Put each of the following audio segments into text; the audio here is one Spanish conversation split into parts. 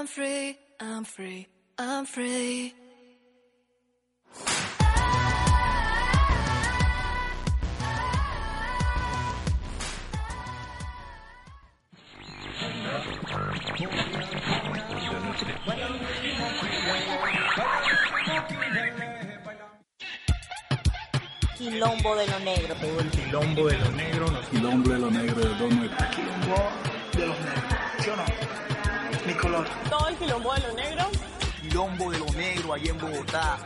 I'm free, I'm free, I'm free. Quilombo de lo negro. Todo el quilombo de lo negro. Los Quilombo de lo negro de Don Negro. quilombo de los negros. ¿Sí o no? Mi color. Todo el quilombo de lo negro. Quilombo de lo negro allá en Bogotá.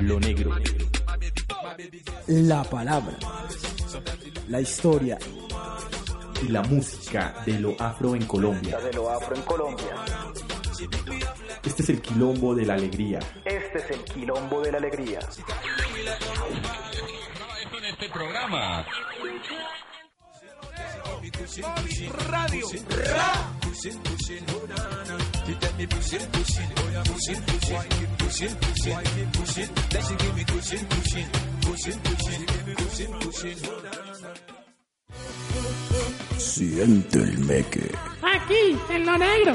Lo negro. La palabra, la historia, Y la música de lo afro en Colombia. De lo afro en Colombia. Este es el quilombo de la alegría. Este es el quilombo de la alegría. Siente el meque. Aquí, en lo negro.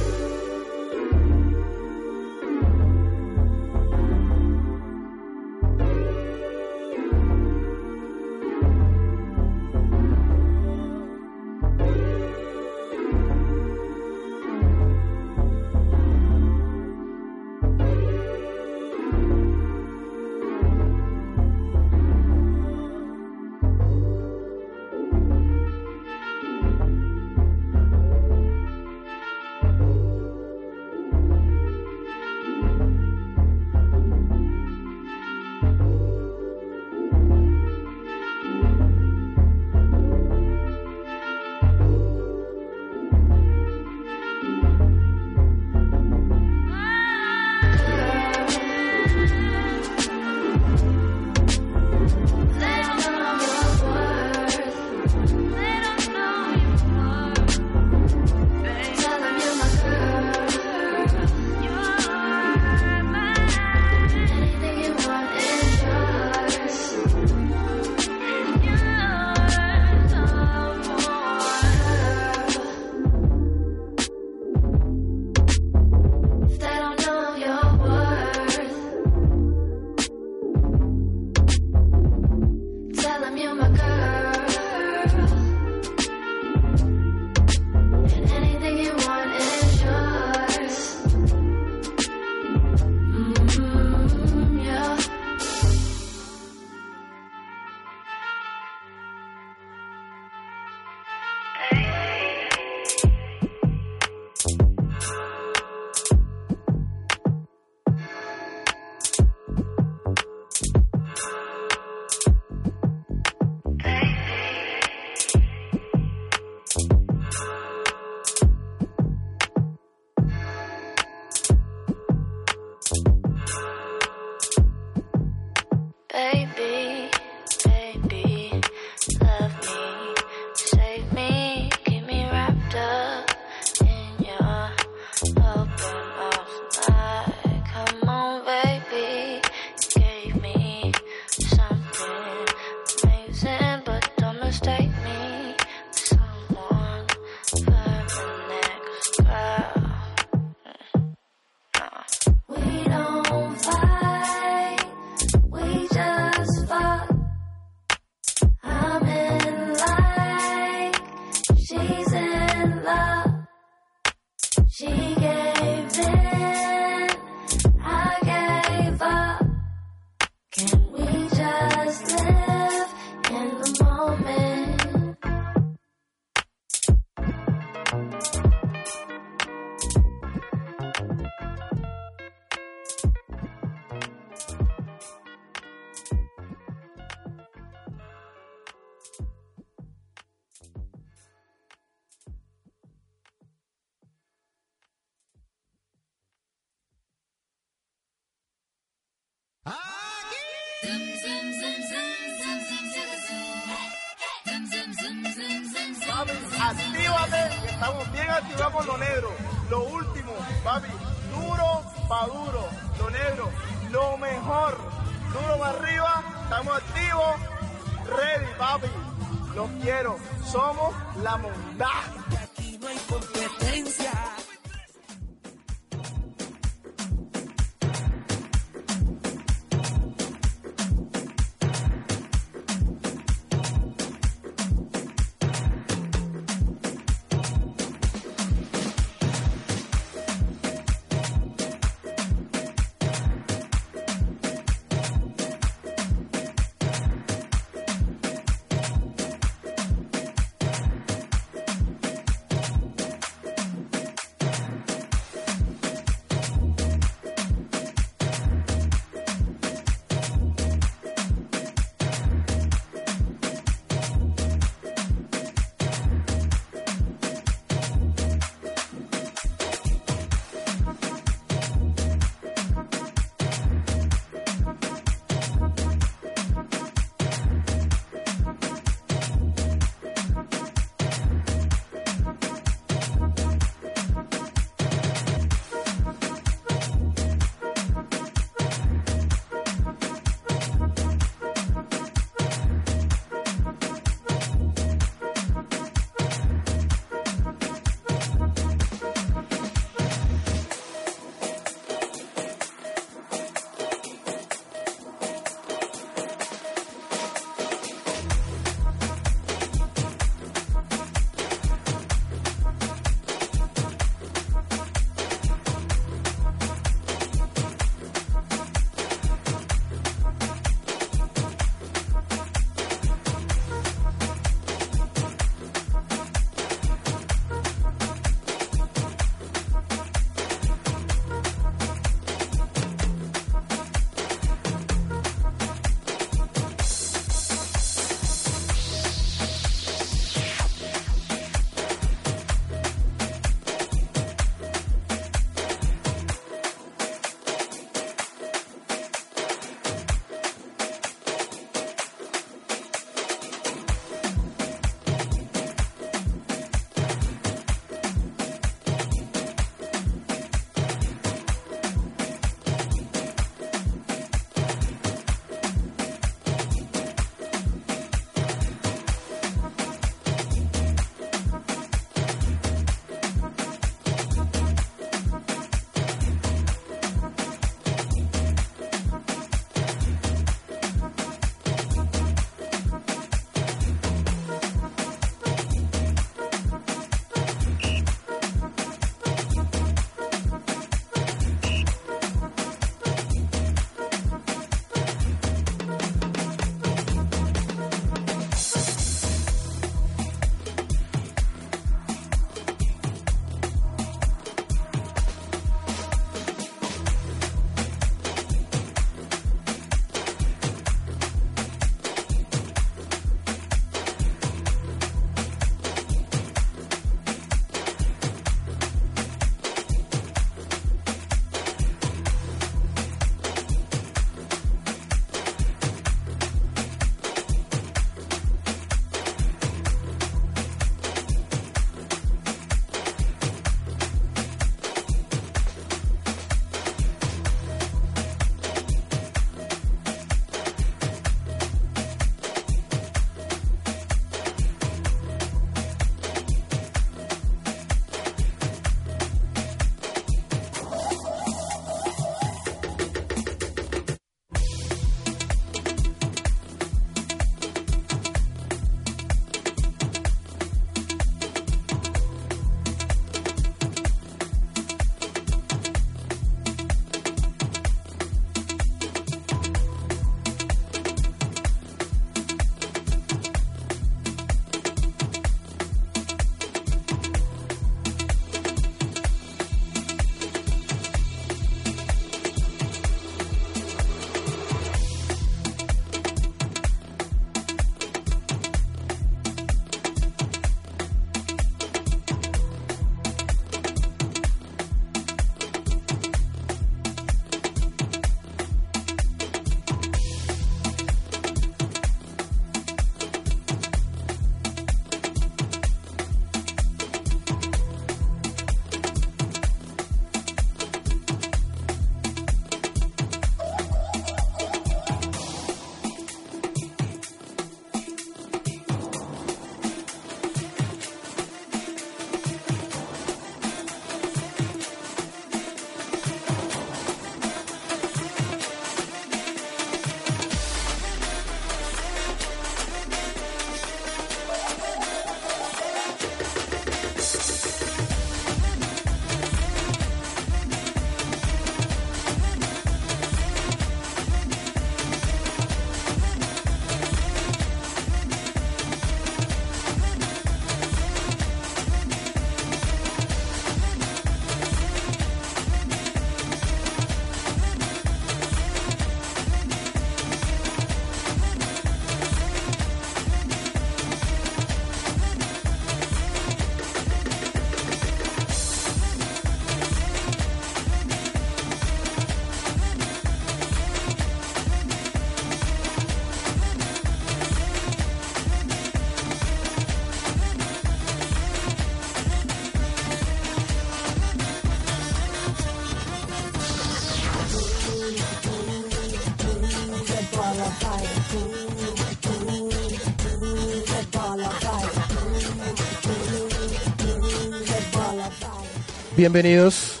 Bienvenidos.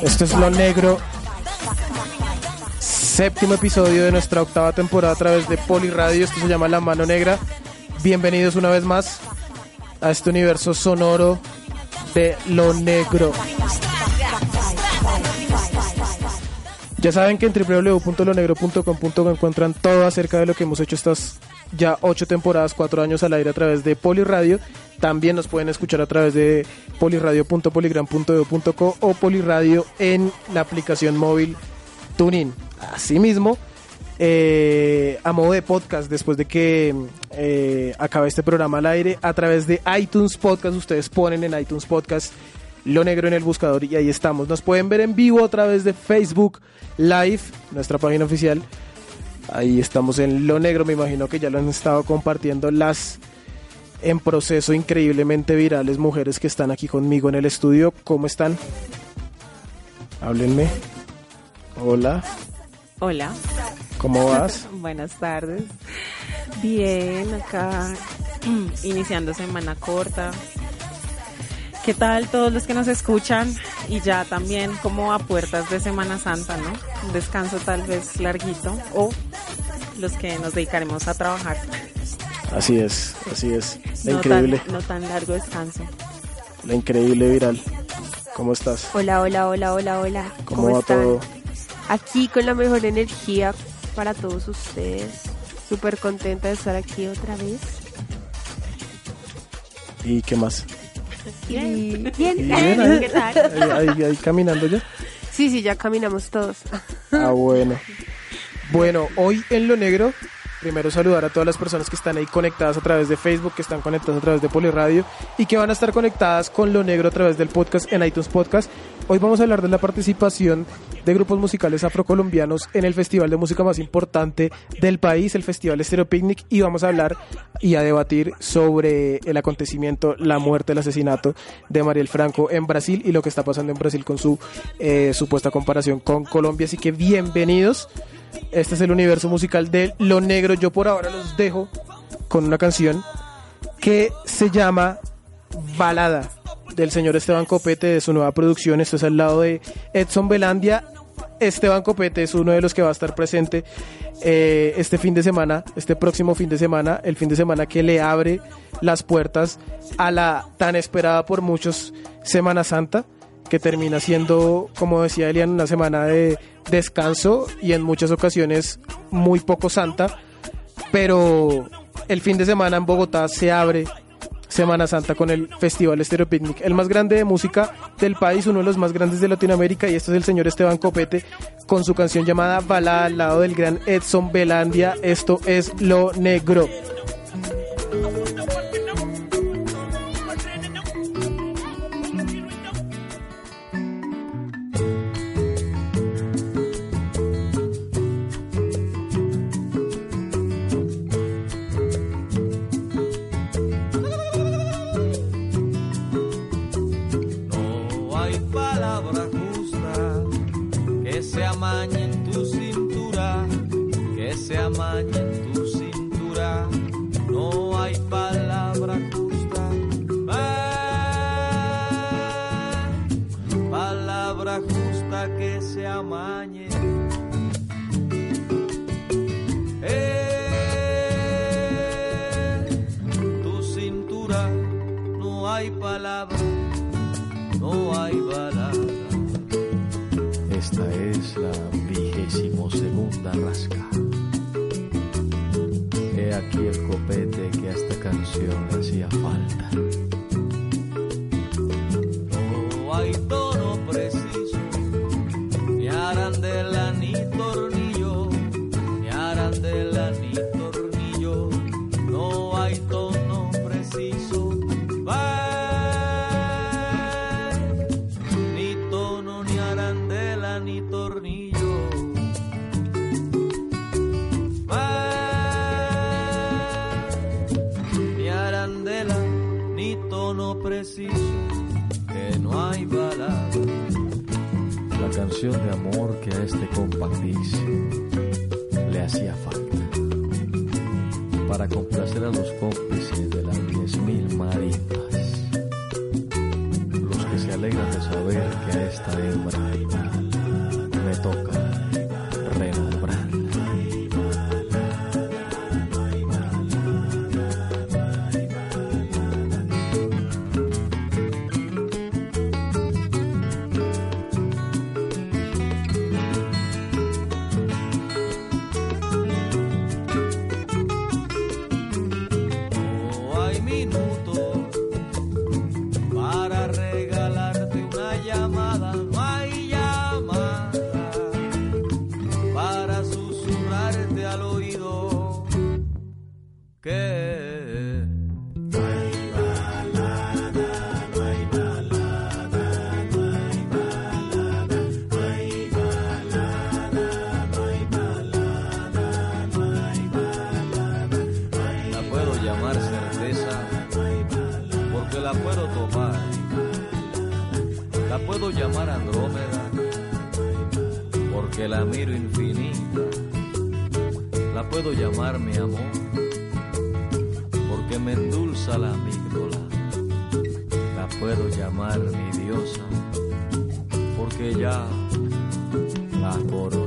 Esto es Lo Negro. Séptimo episodio de nuestra octava temporada a través de Poliradio. Esto se llama La Mano Negra. Bienvenidos una vez más a este universo sonoro de Lo Negro. Ya saben que en www.lonegro.com.co encuentran todo acerca de lo que hemos hecho estas ya ocho temporadas, cuatro años al aire a través de Poliradio. También nos pueden escuchar a través de poliradio.poligram.edu.co o Poliradio en la aplicación móvil TuneIn. Asimismo, eh, a modo de podcast, después de que eh, acabe este programa al aire, a través de iTunes Podcast, ustedes ponen en iTunes Podcast lo negro en el buscador y ahí estamos. Nos pueden ver en vivo a través de Facebook Live, nuestra página oficial. Ahí estamos en lo negro, me imagino que ya lo han estado compartiendo las en proceso increíblemente virales mujeres que están aquí conmigo en el estudio. ¿Cómo están? Háblenme. Hola. Hola. ¿Cómo vas? Buenas tardes. Bien, acá iniciando semana corta. ¿Qué tal todos los que nos escuchan? Y ya también como a puertas de Semana Santa, ¿no? Un descanso tal vez larguito o los que nos dedicaremos a trabajar. Así es, así es. La No increíble, tan, no tan largo descanso. la increíble viral. ¿Cómo estás? Hola, hola, hola, hola, hola. ¿Cómo, va están? todo? Aquí con la mejor energía para todos ustedes. Súper contenta de estar aquí otra vez. ¿Y qué más? Bien, ¿Y bien, ahí? ¿qué tal? Ahí, ahí- ahí caminando ya. Sí, sí, ya caminamos todos. Ah, bueno. Bueno, hoy en Lo Negro, primero saludar a todas las personas que están ahí conectadas a través de Facebook, que están conectadas a través de Poliradio y que van a estar conectadas con Lo Negro a través del podcast en iTunes Podcast. Hoy vamos a hablar de la participación de grupos musicales afrocolombianos en el festival de música más importante del país, el Festival Estéreo Picnic, y vamos a hablar y a debatir sobre el acontecimiento, la muerte, el asesinato de Mariel Franco en Brasil y lo que está pasando en Brasil con su eh, supuesta comparación con Colombia. Así que bienvenidos. Este es el universo musical de Lo Negro. Yo por ahora los dejo con una canción que se llama Balada del señor Esteban Copete de su nueva producción. Esto es al lado de Edson Belandia. Esteban Copete es uno de los que va a estar presente eh, este fin de semana, este próximo fin de semana, el fin de semana que le abre las puertas a la tan esperada por muchos Semana Santa, que termina siendo, como decía Elian, una semana de descanso y en muchas ocasiones muy poco santa, pero el fin de semana en Bogotá se abre Semana Santa con el Festival Estéreo Picnic, el más grande de música del país, uno de los más grandes de Latinoamérica, y este es el señor Esteban Copete con su canción llamada Balada al lado del gran Edson Belandia. Esto es Lo Negro. Amañe en tu cintura. No hay palabra justa, ah, palabra justa que se amañe. En tu cintura no hay palabra no hay balada. Esta es la vigésimo segunda rasca. Aquí el copete que a esta canción le hacía falta. de amor que a este compatix le hacía falta para complacer a los cómplices de las diez mil marimbas, los que se alegran de saber que a esta hembra me toca. por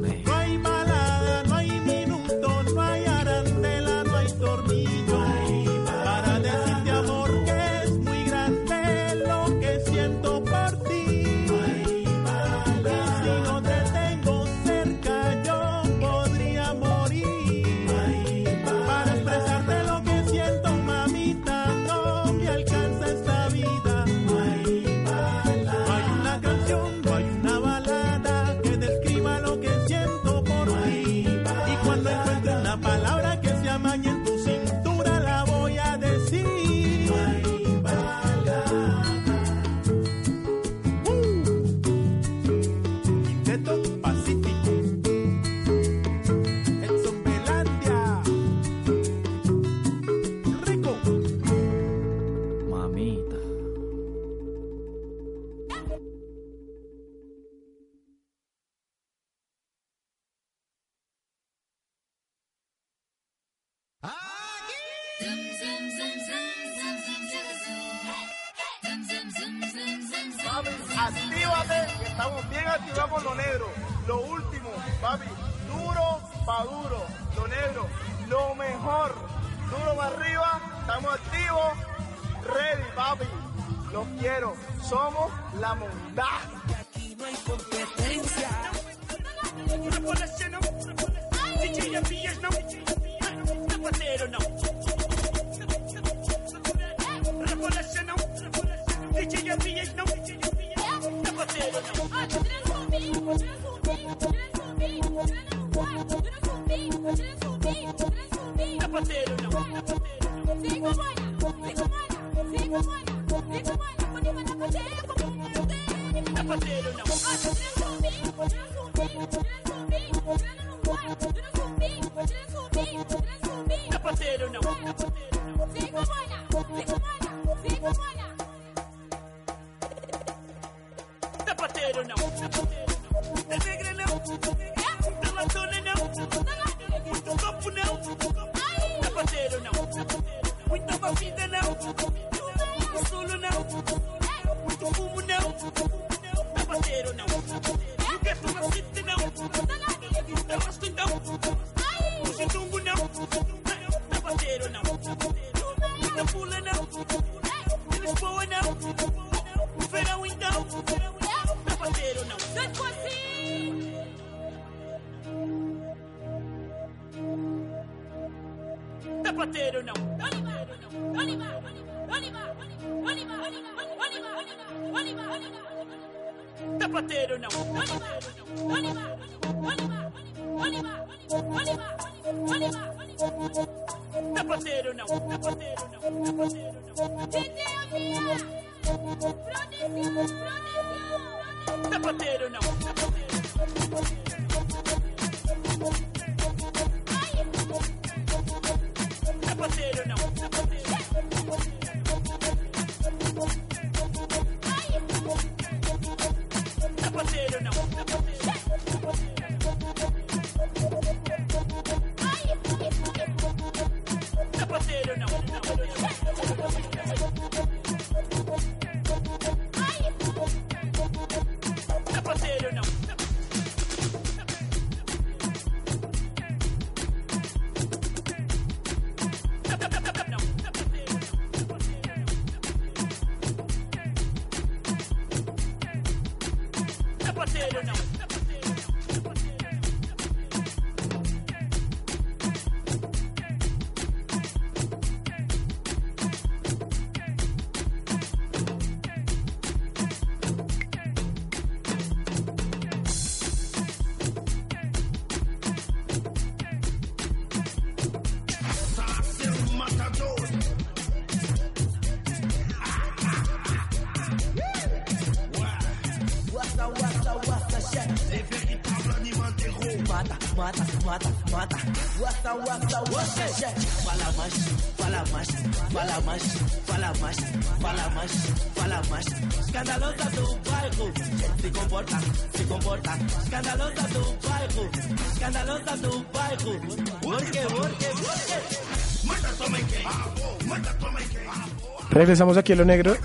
Regresamos aquí a lo negro.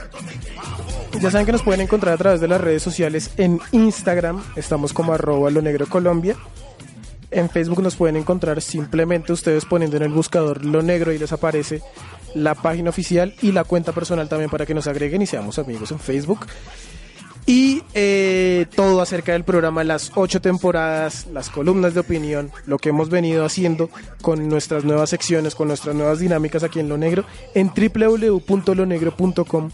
Ya saben que nos pueden encontrar a través de las redes sociales en Instagram. Estamos como arroba lo negro Colombia. En Facebook nos pueden encontrar simplemente ustedes poniendo en el buscador lo negro y les aparece la página oficial y la cuenta personal también para que nos agreguen y seamos amigos en Facebook. Y eh, todo acerca del programa, las ocho temporadas, las columnas de opinión, lo que hemos venido haciendo con nuestras nuevas secciones, con nuestras nuevas dinámicas aquí en Lo Negro, en www.lonegro.com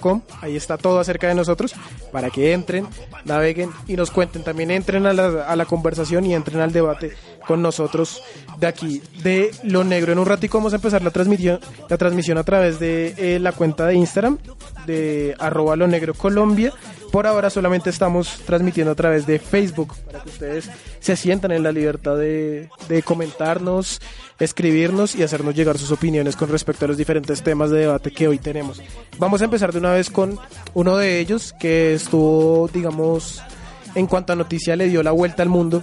Com. Ahí está todo acerca de nosotros para que entren, naveguen y nos cuenten. También entren a la, a la conversación y entren al debate con nosotros de aquí, de Lo Negro. En un ratico vamos a empezar la transmisión, la transmisión a través de eh, la cuenta de Instagram de arroba Lo Negro Colombia. Por ahora solamente estamos transmitiendo a través de Facebook para que ustedes se sientan en la libertad de, comentarnos, escribirnos y hacernos llegar sus opiniones con respecto a los diferentes temas de debate que hoy tenemos. Vamos a empezar de una vez con uno de ellos que estuvo, digamos, en cuanto a noticia le dio la vuelta al mundo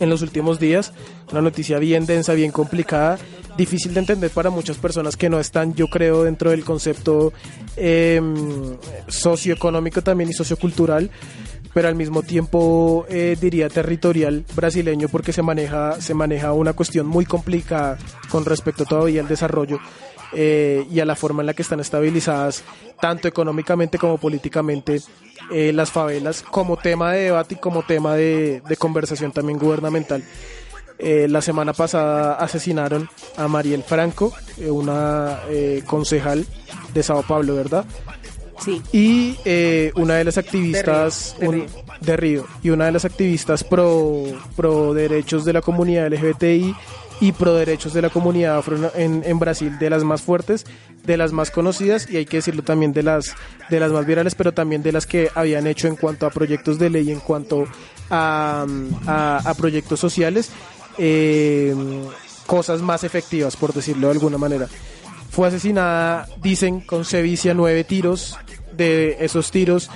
en los últimos días. Una noticia bien densa, bien complicada, difícil de entender para muchas personas que no están, yo creo, dentro del concepto eh, socioeconómico también y sociocultural pero al mismo tiempo eh, diría territorial brasileño porque se maneja se maneja una cuestión muy complicada con respecto todavía al desarrollo eh, y a la forma en la que están estabilizadas tanto económicamente como políticamente eh, las favelas como tema de debate y como tema de conversación también gubernamental. Eh, la semana pasada asesinaron a Mariel Franco, eh, una eh, concejal de Sao Paulo, ¿verdad? Sí. Y eh, una de las activistas De Río, de un- de Río, y una de las activistas pro, pro derechos de la comunidad LGBTI y pro derechos de la comunidad afro en, en Brasil, de las más fuertes, de las más conocidas y hay que decirlo también de las, de las más virales, pero también de las que habían hecho en cuanto a proyectos de ley, en cuanto a, a- a proyectos sociales, eh, cosas más efectivas, por decirlo de alguna manera. Fue asesinada, dicen, con sevicia, nueve tiros. De esos tiros,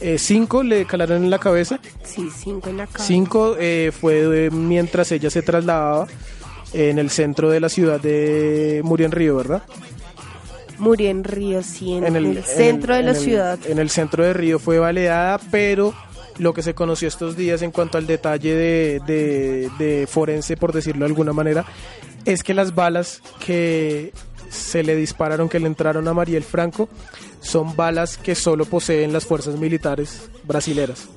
eh, cinco le calaron en la cabeza. Sí, cinco en la cara. Cinco eh, fue mientras ella se trasladaba en el centro de la ciudad de Murió en Río, ¿verdad? Murió en Río, sí, en, el, centro en de la ciudad. En el centro de Río fue baleada, pero lo que se conoció estos días en cuanto al detalle de, de- forense, por decirlo de alguna manera, es que las balas que se le dispararon, que le entraron a Mariel Franco, son balas que solo poseen las fuerzas militares brasileras.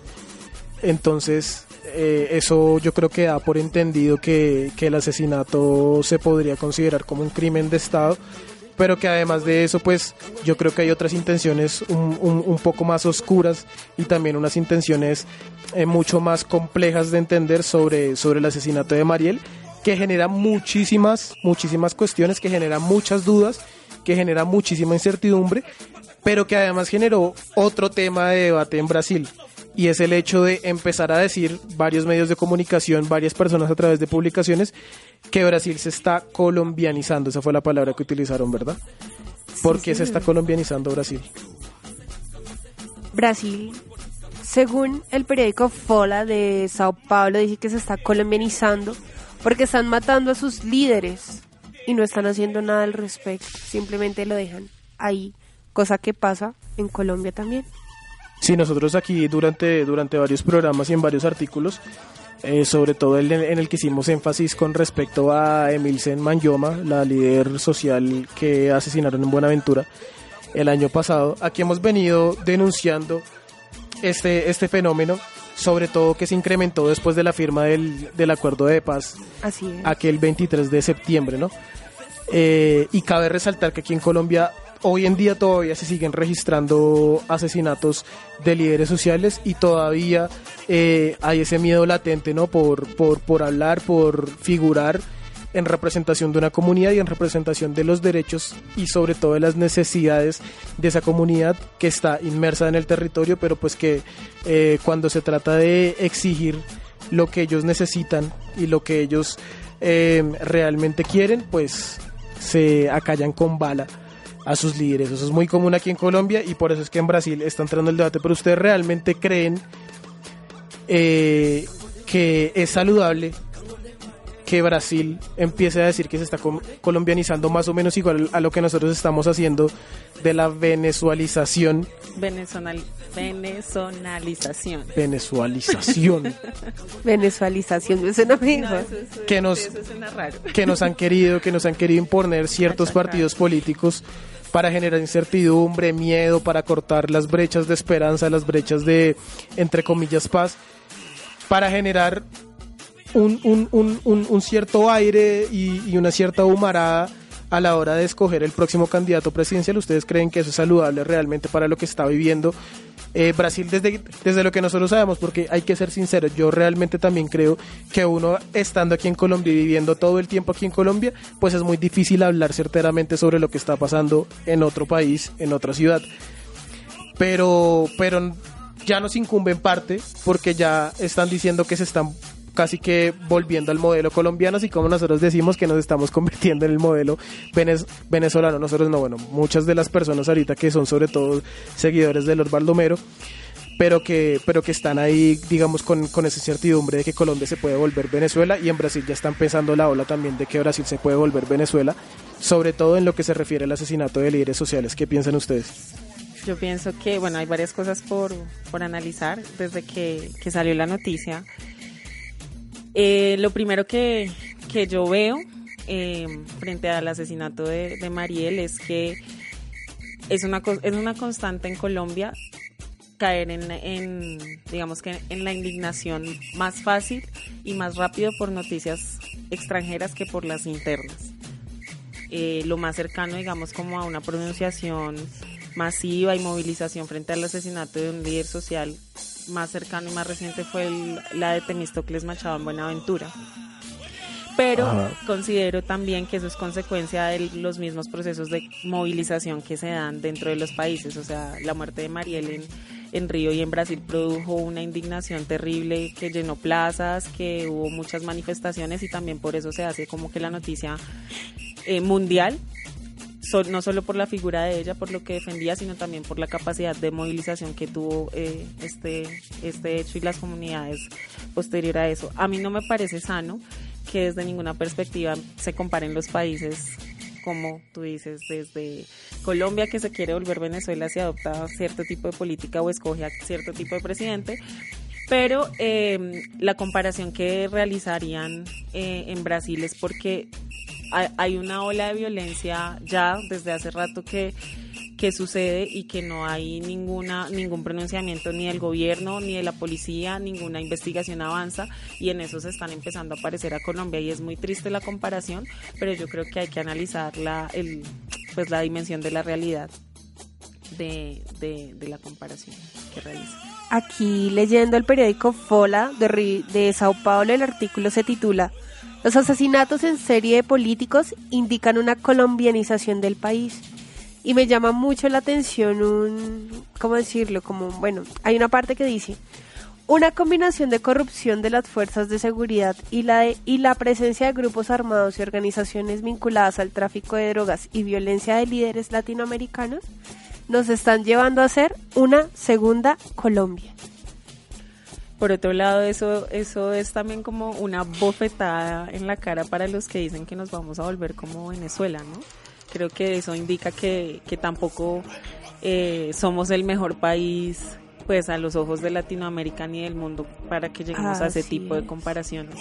Entonces, eh, eso yo creo que da por entendido que, que el asesinato se podría considerar como un crimen de Estado, pero que además de eso, pues yo creo que hay otras intenciones un, un- poco más oscuras y también unas intenciones eh, mucho más complejas de entender sobre, sobre el asesinato de Mariel, que genera muchísimas, muchísimas cuestiones, que genera muchas dudas, que genera muchísima incertidumbre, pero que además generó otro tema de debate en Brasil. Y es el hecho de empezar a decir varios medios de comunicación, varias personas a través de publicaciones, que Brasil se está colombianizando. Esa fue la palabra que utilizaron, ¿verdad? ¿Por qué se está colombianizando Brasil? Brasil, según el periódico Fola de Sao Paulo, dice que se está colombianizando porque están matando a sus líderes y no están haciendo nada al respecto. Simplemente lo dejan ahí, cosa que pasa en Colombia también. Sí, nosotros aquí durante, durante varios programas y en varios artículos, eh, sobre todo el en el que hicimos énfasis con respecto a Emilsen Manyoma, la líder social que asesinaron en Buenaventura el año pasado, aquí hemos venido denunciando este, este fenómeno, sobre todo que se incrementó después de la firma del, del acuerdo de paz Así es. aquel 23 de septiembre, ¿no? Eh, y cabe resaltar que aquí en Colombia hoy en día todavía se siguen registrando asesinatos de líderes sociales y todavía eh, hay ese miedo latente, ¿no? Por, por, por hablar, por figurar en representación de una comunidad y en representación de los derechos y sobre todo de las necesidades de esa comunidad que está inmersa en el territorio, pero pues que eh, cuando se trata de exigir lo que ellos necesitan y lo que ellos eh, realmente quieren, pues se acallan con bala a sus líderes. Eso es muy común aquí en Colombia y por eso es que en Brasil está entrando el debate. Pero ustedes realmente creen eh, que es saludable que Brasil empiece a decir que se está colombianizando más o menos igual a lo que nosotros estamos haciendo de la venezualización. Venezonal, venezonalización. Venezualización. Venezualización, me mejor. que nos Eso suena raro. que nos han querido que nos han querido imponer ciertos partidos políticos para generar incertidumbre, miedo, para cortar las brechas de esperanza, las brechas de entre comillas paz, para generar un, un, un, un, cierto aire y, y una cierta humarada a la hora de escoger el próximo candidato presidencial. ¿Ustedes creen que eso es saludable realmente para lo que está viviendo eh, Brasil desde, desde lo que nosotros sabemos? Porque hay que ser sinceros, yo realmente también creo que uno estando aquí en Colombia y viviendo todo el tiempo aquí en Colombia, pues es muy difícil hablar certeramente sobre lo que está pasando en otro país, en otra ciudad. Pero, pero ya nos incumbe en parte porque ya están diciendo que se están casi que volviendo al modelo colombiano, así como nosotros decimos que nos estamos convirtiendo en el modelo venez- venezolano. Nosotros no, bueno, muchas de las personas ahorita que son sobre todo seguidores de Lord Baldomero, pero que, pero que están ahí, digamos, con, con esa incertidumbre de que Colombia se puede volver Venezuela y en Brasil ya están pensando la ola también de que Brasil se puede volver Venezuela, sobre todo en lo que se refiere al asesinato de líderes sociales. ¿Qué piensan ustedes? Yo pienso que, bueno, hay varias cosas por, por analizar desde que, que salió la noticia. Eh, lo primero que, que yo veo eh, frente al asesinato de, Mariel es que es una, es una constante en Colombia caer en, en, digamos que en la indignación más fácil y más rápido por noticias extranjeras que por las internas. Eh, lo más cercano, digamos, como a una pronunciación masiva y movilización frente al asesinato de un líder social más cercano y más reciente fue el- la de Temístocles Machado en Buenaventura. Pero Ajá. considero también que eso es consecuencia de los mismos procesos de movilización que se dan dentro de los países. O sea, la muerte de Mariel en, en Río y en Brasil produjo una indignación terrible que llenó plazas, que hubo muchas manifestaciones y también por eso se hace como que la noticia eh, mundial sol- no solo por la figura de ella, por lo que defendía, sino también por la capacidad de movilización que tuvo eh, este, este hecho y las comunidades posterior a eso. A mí no me parece sano que desde ninguna perspectiva se comparen los países como tú dices, desde Colombia que se quiere volver Venezuela si adopta cierto tipo de política o escoge a cierto tipo de presidente, pero eh, la comparación que realizarían eh, en Brasil es porque hay, una ola de violencia ya desde hace rato que, que sucede y que no hay ninguna ningún pronunciamiento ni del gobierno ni de la policía, ninguna investigación avanza y en eso se están empezando a aparecer a Colombia y es muy triste la comparación, pero yo creo que hay que analizar la, el, pues la dimensión de la realidad de, de, la comparación que realiza. Aquí leyendo el periódico Fola de, de Sao Paulo, el artículo se titula Los asesinatos en serie de políticos indican una colombianización del país. Y me llama mucho la atención un, ¿cómo decirlo? Como, bueno, hay una parte que dice, una combinación de corrupción de las fuerzas de seguridad y la, de- y la presencia de grupos armados y organizaciones vinculadas al tráfico de drogas y violencia de líderes latinoamericanos nos están llevando a ser una segunda Colombia. Por otro lado, eso, eso es también como una bofetada en la cara para los que dicen que nos vamos a volver como Venezuela, ¿no? Creo que eso indica que, que tampoco eh, somos el mejor país pues a los ojos de Latinoamérica ni del mundo para que lleguemos a ese Así tipo de es. comparaciones.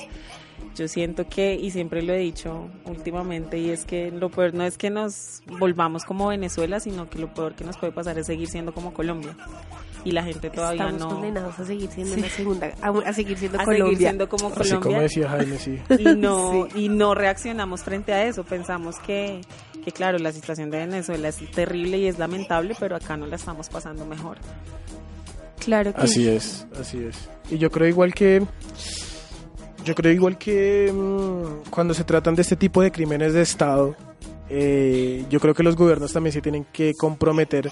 Yo siento que, y siempre lo he dicho últimamente, y es que lo peor no es que nos volvamos como Venezuela, sino que lo peor que nos puede pasar es seguir siendo como Colombia. Y la gente todavía Estamos no... condenados a seguir siendo Sí. una segunda, a, a seguir siendo a seguir Colombia. siendo como Así como Colombia. decía Jaime, sí. Y no, y no reaccionamos frente a eso. Pensamos que, que, claro, la situación de Venezuela es terrible y es lamentable, pero acá no la estamos pasando mejor. Claro que Así es, así es. Y yo creo igual que yo creo igual que mm, cuando se tratan de este tipo de crímenes de Estado, eh, yo creo que los gobiernos también se tienen que comprometer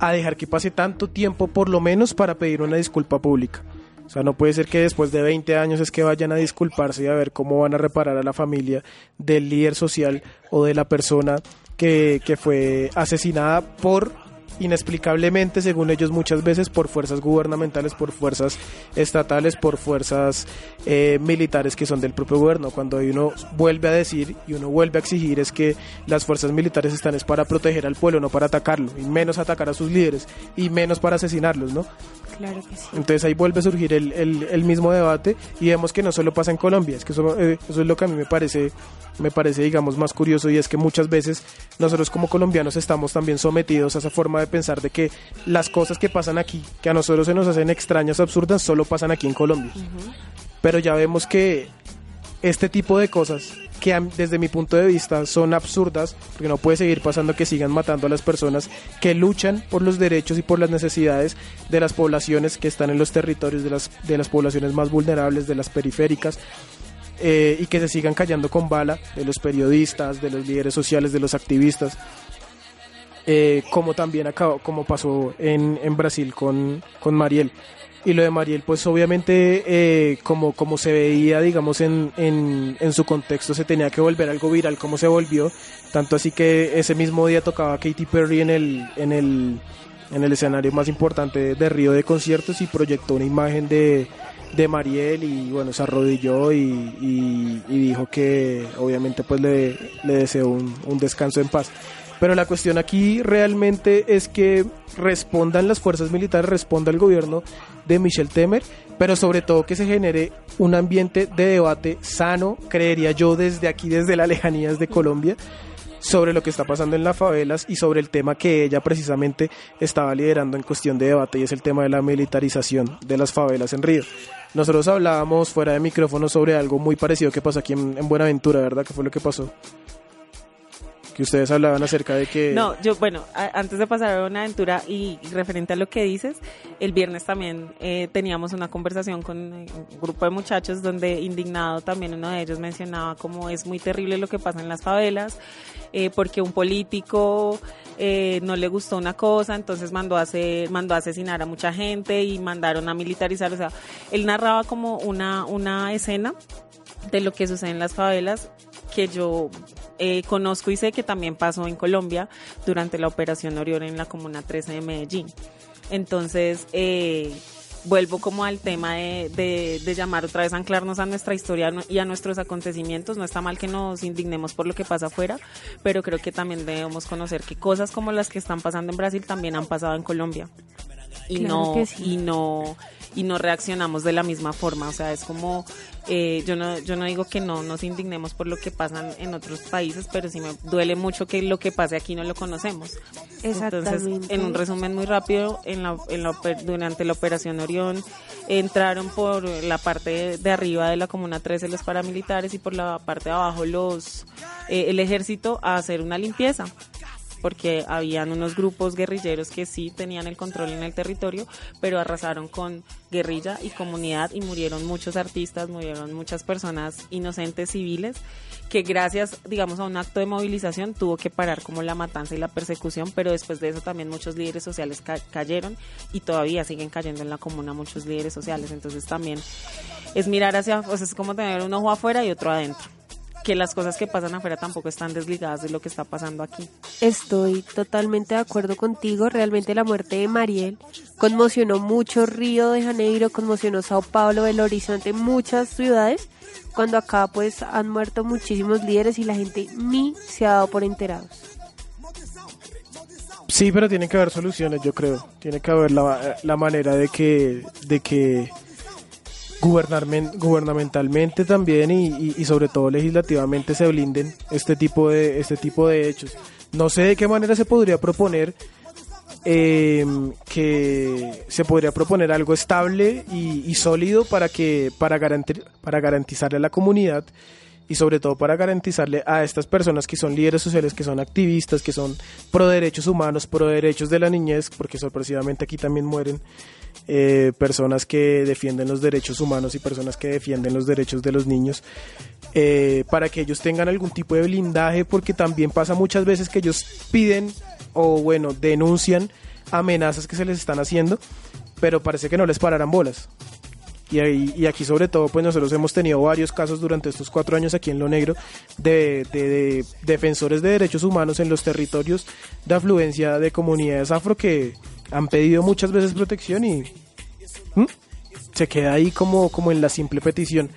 a dejar que pase tanto tiempo por lo menos para pedir una disculpa pública. O sea, no puede ser que después de 20 años es que vayan a disculparse y a ver cómo van a reparar a la familia del líder social o de la persona que, que fue asesinada por inexplicablemente, según ellos muchas veces, por fuerzas gubernamentales, por fuerzas estatales, por fuerzas eh, militares que son del propio gobierno. Cuando uno vuelve a decir y uno vuelve a exigir es que las fuerzas militares están es para proteger al pueblo, no para atacarlo, y menos atacar a sus líderes, y menos para asesinarlos, ¿no? Claro que sí. Entonces ahí vuelve a surgir el, el- el mismo debate y vemos que no solo pasa en Colombia, es que eso, eh, eso es lo que a mí me parece, me parece digamos más curioso y es que muchas veces nosotros como colombianos estamos también sometidos a esa forma de pensar de que las cosas que pasan aquí, que a nosotros se nos hacen extrañas, absurdas, solo pasan aquí en Colombia. Pero ya vemos que este tipo de cosas que desde mi punto de vista son absurdas, porque no puede seguir pasando que sigan matando a las personas que luchan por los derechos y por las necesidades de las poblaciones que están en los territorios, de las, de las poblaciones más vulnerables, de las periféricas, eh, y que se sigan callando con bala de los periodistas, de los líderes sociales, de los activistas, eh, como también acabó, como pasó en, en Brasil con, con Mariel. Y lo de Mariel, pues obviamente, eh, como, como se veía, digamos, en, en, en su contexto, se tenía que volver algo viral como se volvió. Tanto así que ese mismo día tocaba Katy Perry en el, en el, en el escenario más importante de Río de conciertos y proyectó una imagen de, de Mariel y bueno, se arrodilló y, y- dijo que obviamente pues le, le deseó un, un descanso en paz. Pero la cuestión aquí realmente es que respondan las fuerzas militares, responda el gobierno de Michel Temer, pero sobre todo que se genere un ambiente de debate sano, creería yo desde aquí, desde las lejanías de Colombia, sobre lo que está pasando en las favelas y sobre el tema que ella precisamente estaba liderando en cuestión de debate y es el tema de la militarización de las favelas en Río. Nosotros hablábamos fuera de micrófono sobre algo muy parecido que pasó aquí en, en Buenaventura, ¿verdad? ¿Qué fue lo que pasó? Que ustedes hablaban acerca de que... No, yo, bueno, antes de pasar a una aventura y, referente a lo que dices, el viernes también eh, teníamos una conversación con eh, un grupo de muchachos donde indignado también uno de ellos mencionaba cómo es muy terrible lo que pasa en las favelas, eh, porque un político no le gustó una cosa, entonces mandó a, hacer, mandó a asesinar a mucha gente y mandaron a militarizar, o sea, él narraba como una, una escena de lo que sucede en las favelas que yo eh, conozco y sé que también pasó en Colombia durante la operación Orión en la Comuna 13 de Medellín. Entonces, eh, vuelvo como al tema de, de- de llamar otra vez anclarnos a nuestra historia y a nuestros acontecimientos. No está mal que nos indignemos por lo que pasa afuera, pero creo que también debemos conocer que cosas como las que están pasando en Brasil también han pasado en Colombia. Y Claro no, sí. y no, y no reaccionamos de la misma forma. O sea, es como, eh, yo no, yo no digo que no nos indignemos por lo que pasa en otros países, pero sí me duele mucho que lo que pase aquí no lo conocemos. Entonces, en un resumen muy rápido, en la, en la durante la operación Orión entraron por la parte de, de arriba de la Comuna 13 los paramilitares y por la parte de abajo los eh, el ejército a hacer una limpieza porque habían unos grupos guerrilleros que sí tenían el control en el territorio, pero arrasaron con guerrilla y comunidad y murieron muchos artistas, murieron muchas personas inocentes civiles que gracias, digamos, a un acto de movilización tuvo que parar como la matanza y la persecución, pero después de eso también muchos líderes sociales ca- cayeron y todavía siguen cayendo en la comuna muchos líderes sociales, entonces también es mirar hacia, o es como tener un ojo afuera y otro adentro que las cosas que pasan afuera tampoco están desligadas de lo que está pasando aquí. Estoy totalmente de acuerdo contigo. Realmente la muerte de Mariel conmocionó mucho Río de Janeiro, conmocionó Sao Paulo, Belo Horizonte, muchas ciudades, cuando acá pues han muerto muchísimos líderes y la gente ni se ha dado por enterados. Sí, pero tiene que haber soluciones, yo creo. Tiene que haber la, la manera de que, de que gubernamentalmente también y, y- sobre todo legislativamente se blinden este tipo de este tipo de hechos. No sé de qué manera se podría proponer eh, que se podría proponer algo estable y, y sólido para que para garantir, para garantizarle a la comunidad y sobre todo para garantizarle a estas personas que son líderes sociales, que son activistas, que son pro derechos humanos, pro derechos de la niñez, porque sorpresivamente aquí también mueren eh, personas que defienden los derechos humanos y personas que defienden los derechos de los niños, eh, para que ellos tengan algún tipo de blindaje, porque también pasa muchas veces que ellos piden o bueno, denuncian amenazas que se les están haciendo, pero parece que no les pararán bolas. Y, y aquí sobre todo, pues nosotros hemos tenido varios casos durante estos cuatro años aquí en Lo Negro de, de- de defensores de derechos humanos en los territorios de afluencia de comunidades afro que han pedido muchas veces protección y se queda ahí como, como en la simple petición.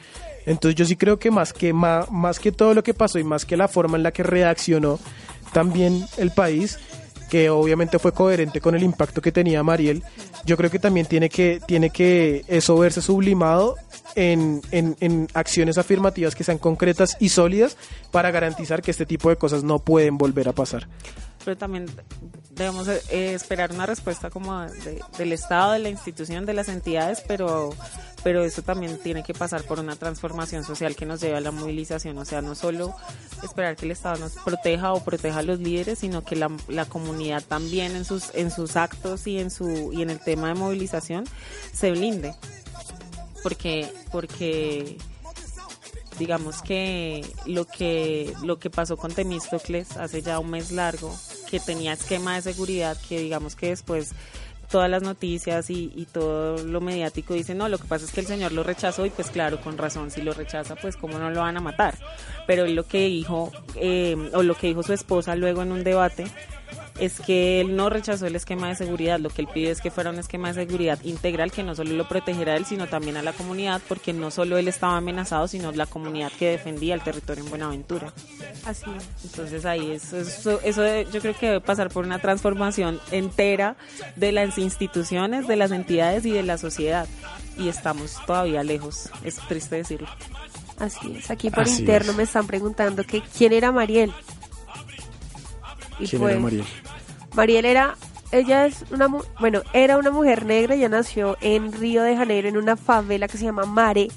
Entonces yo sí creo que más que ma- más que todo lo que pasó y más que la forma en la que reaccionó también el país, que obviamente fue coherente con el impacto que tenía Mariel, yo creo que también tiene que, tiene que eso verse sublimado en, en, en acciones afirmativas que sean concretas y sólidas para garantizar que este tipo de cosas no pueden volver a pasar. pero también debemos eh, esperar una respuesta como de- del Estado, de la institución, de las entidades, pero pero eso también tiene que pasar por una transformación social que nos lleve a la movilización, o sea, no solo esperar que el Estado nos proteja o proteja a los líderes, sino que la, la comunidad también en sus en sus actos y en su y en el tema de movilización se blinde, porque porque digamos que lo que lo que pasó con Temístocles hace ya un mes largo que tenía esquema de seguridad que digamos que después todas las noticias y, y todo lo mediático dicen no lo que pasa es que el señor lo rechazó y pues claro con razón si lo rechaza pues cómo no lo van a matar pero lo que dijo eh, o lo que dijo su esposa luego en un debate es que él no rechazó el esquema de seguridad, lo que él pide es que fuera un esquema de seguridad integral que no solo lo protegiera a él, sino también a la comunidad, porque no solo él estaba amenazado, sino la comunidad que defendía el territorio en Buenaventura. Así Entonces ahí eso, eso, eso de- yo creo que debe pasar por una transformación entera de las instituciones, de las entidades y de la sociedad. Y estamos todavía lejos, es triste decirlo. Así es. Aquí por Así interno es. me están preguntando que quién era Mariel. Y ¿Quién pues, era Mariel? Mariel era, ella es una, bueno, era una mujer negra, ella nació en Río de Janeiro en una favela que se llama Mare,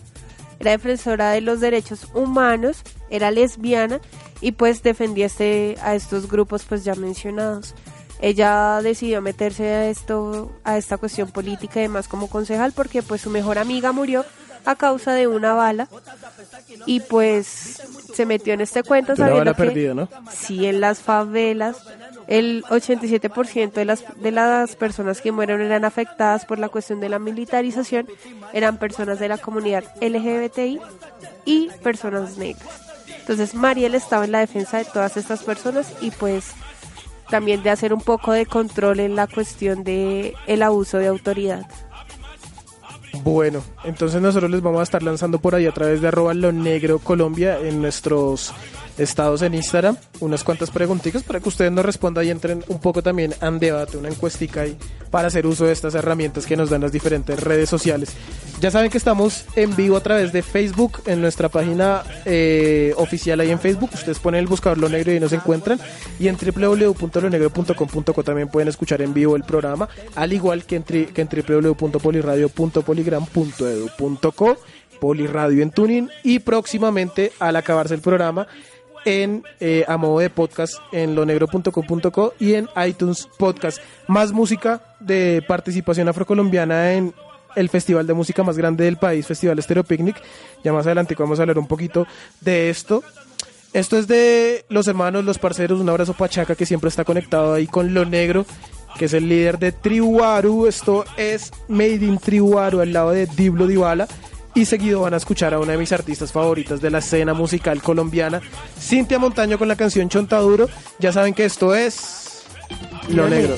era defensora de los derechos humanos, era lesbiana y pues defendía este, a estos grupos pues ya mencionados. Ella decidió meterse a esto, a esta cuestión política y demás como concejal porque pues su mejor amiga murió a causa de una bala y pues se metió en este cuento sabiendo bala que perdida, ¿no? sí en las favelas el 87% de las de las personas que mueren eran afectadas por la cuestión de la militarización eran personas de la comunidad LGBTI y personas negras. Entonces Mariel estaba en la defensa de todas estas personas y pues también de hacer un poco de control en la cuestión de el abuso de autoridad. Bueno, entonces nosotros les vamos a estar lanzando por ahí a través de arroba lo negro Colombia en nuestros estados en Instagram unas cuantas preguntitas para que ustedes nos respondan y entren un poco también en debate, una encuestica ahí para hacer uso de estas herramientas que nos dan las diferentes redes sociales. Ya saben que estamos en vivo a través de Facebook en nuestra página eh, oficial ahí en Facebook. Ustedes ponen el buscador Lo Negro y nos encuentran. Y en www.lonegro.com.co también pueden escuchar en vivo el programa, al igual que en, que en www.poliradio.poligram.edu.co, Poliradio en Tuning y próximamente al acabarse el programa en eh, a modo de podcast en lonegro.com.co y en iTunes Podcast. Más música de participación afrocolombiana en el festival de música más grande del país, Festival Estéreo Picnic. Ya más adelante vamos a hablar un poquito de esto. Esto es de los hermanos, los parceros, un abrazo Pachaca que siempre está conectado ahí con Lo Negro, que es el líder de Tribuaru. Esto es Made in Tribuaru al lado de Diblo Dybala. Y seguido van a escuchar a una de mis artistas favoritas de la escena musical colombiana, Cintia Montaño con la canción Chontaduro. Ya saben que esto es Lo Negro.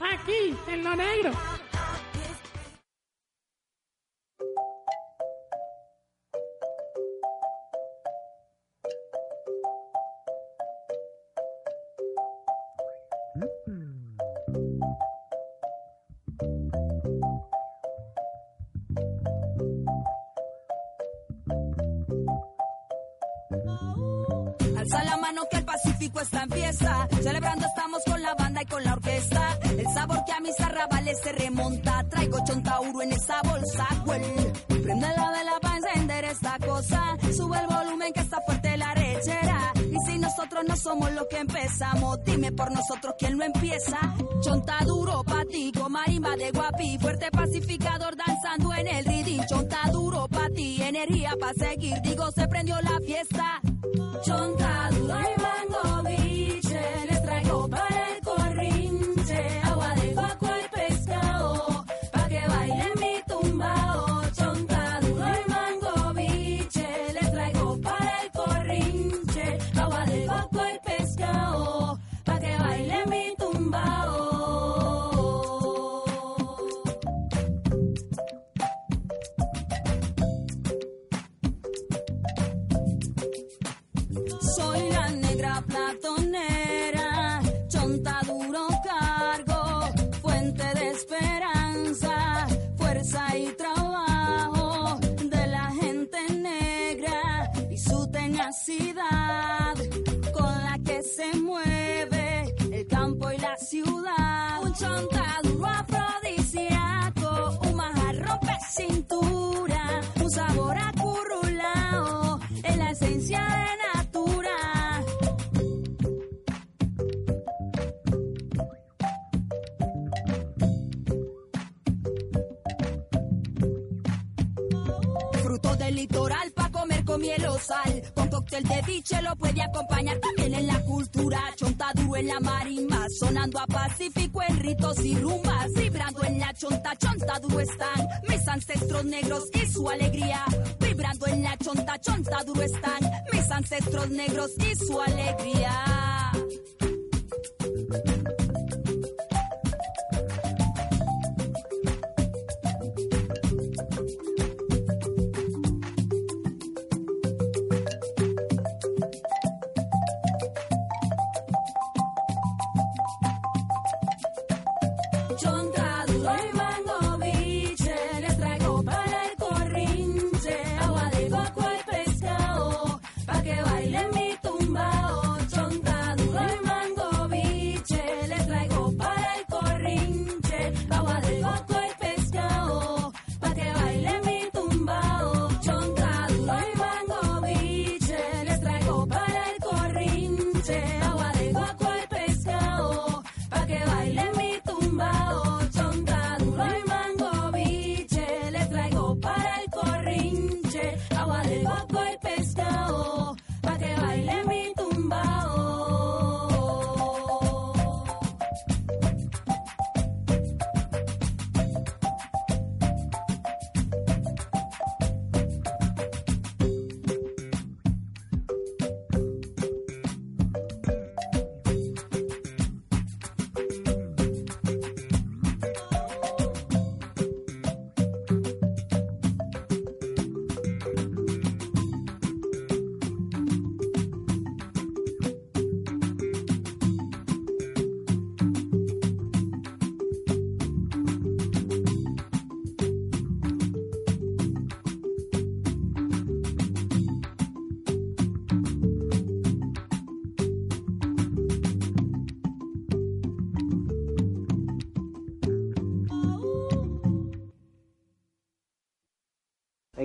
Aquí, en lo negro. Y con la orquesta. El sabor que a mis arrabales se remonta. Traigo chontauro en esa bolsa. Well, prende la vela para encender esta cosa. Sube el volumen que está fuerte la rechera. Y si nosotros no somos los que empezamos, dime por nosotros quién lo empieza. Chonta duro pa' ti, con marimba de guapi. Fuerte pacificador danzando en el ridín. Chonta duro pa' ti, energía pa' seguir. Digo, se prendió la fiesta. La chonta, chonta duro están mis ancestros negros y su alegría.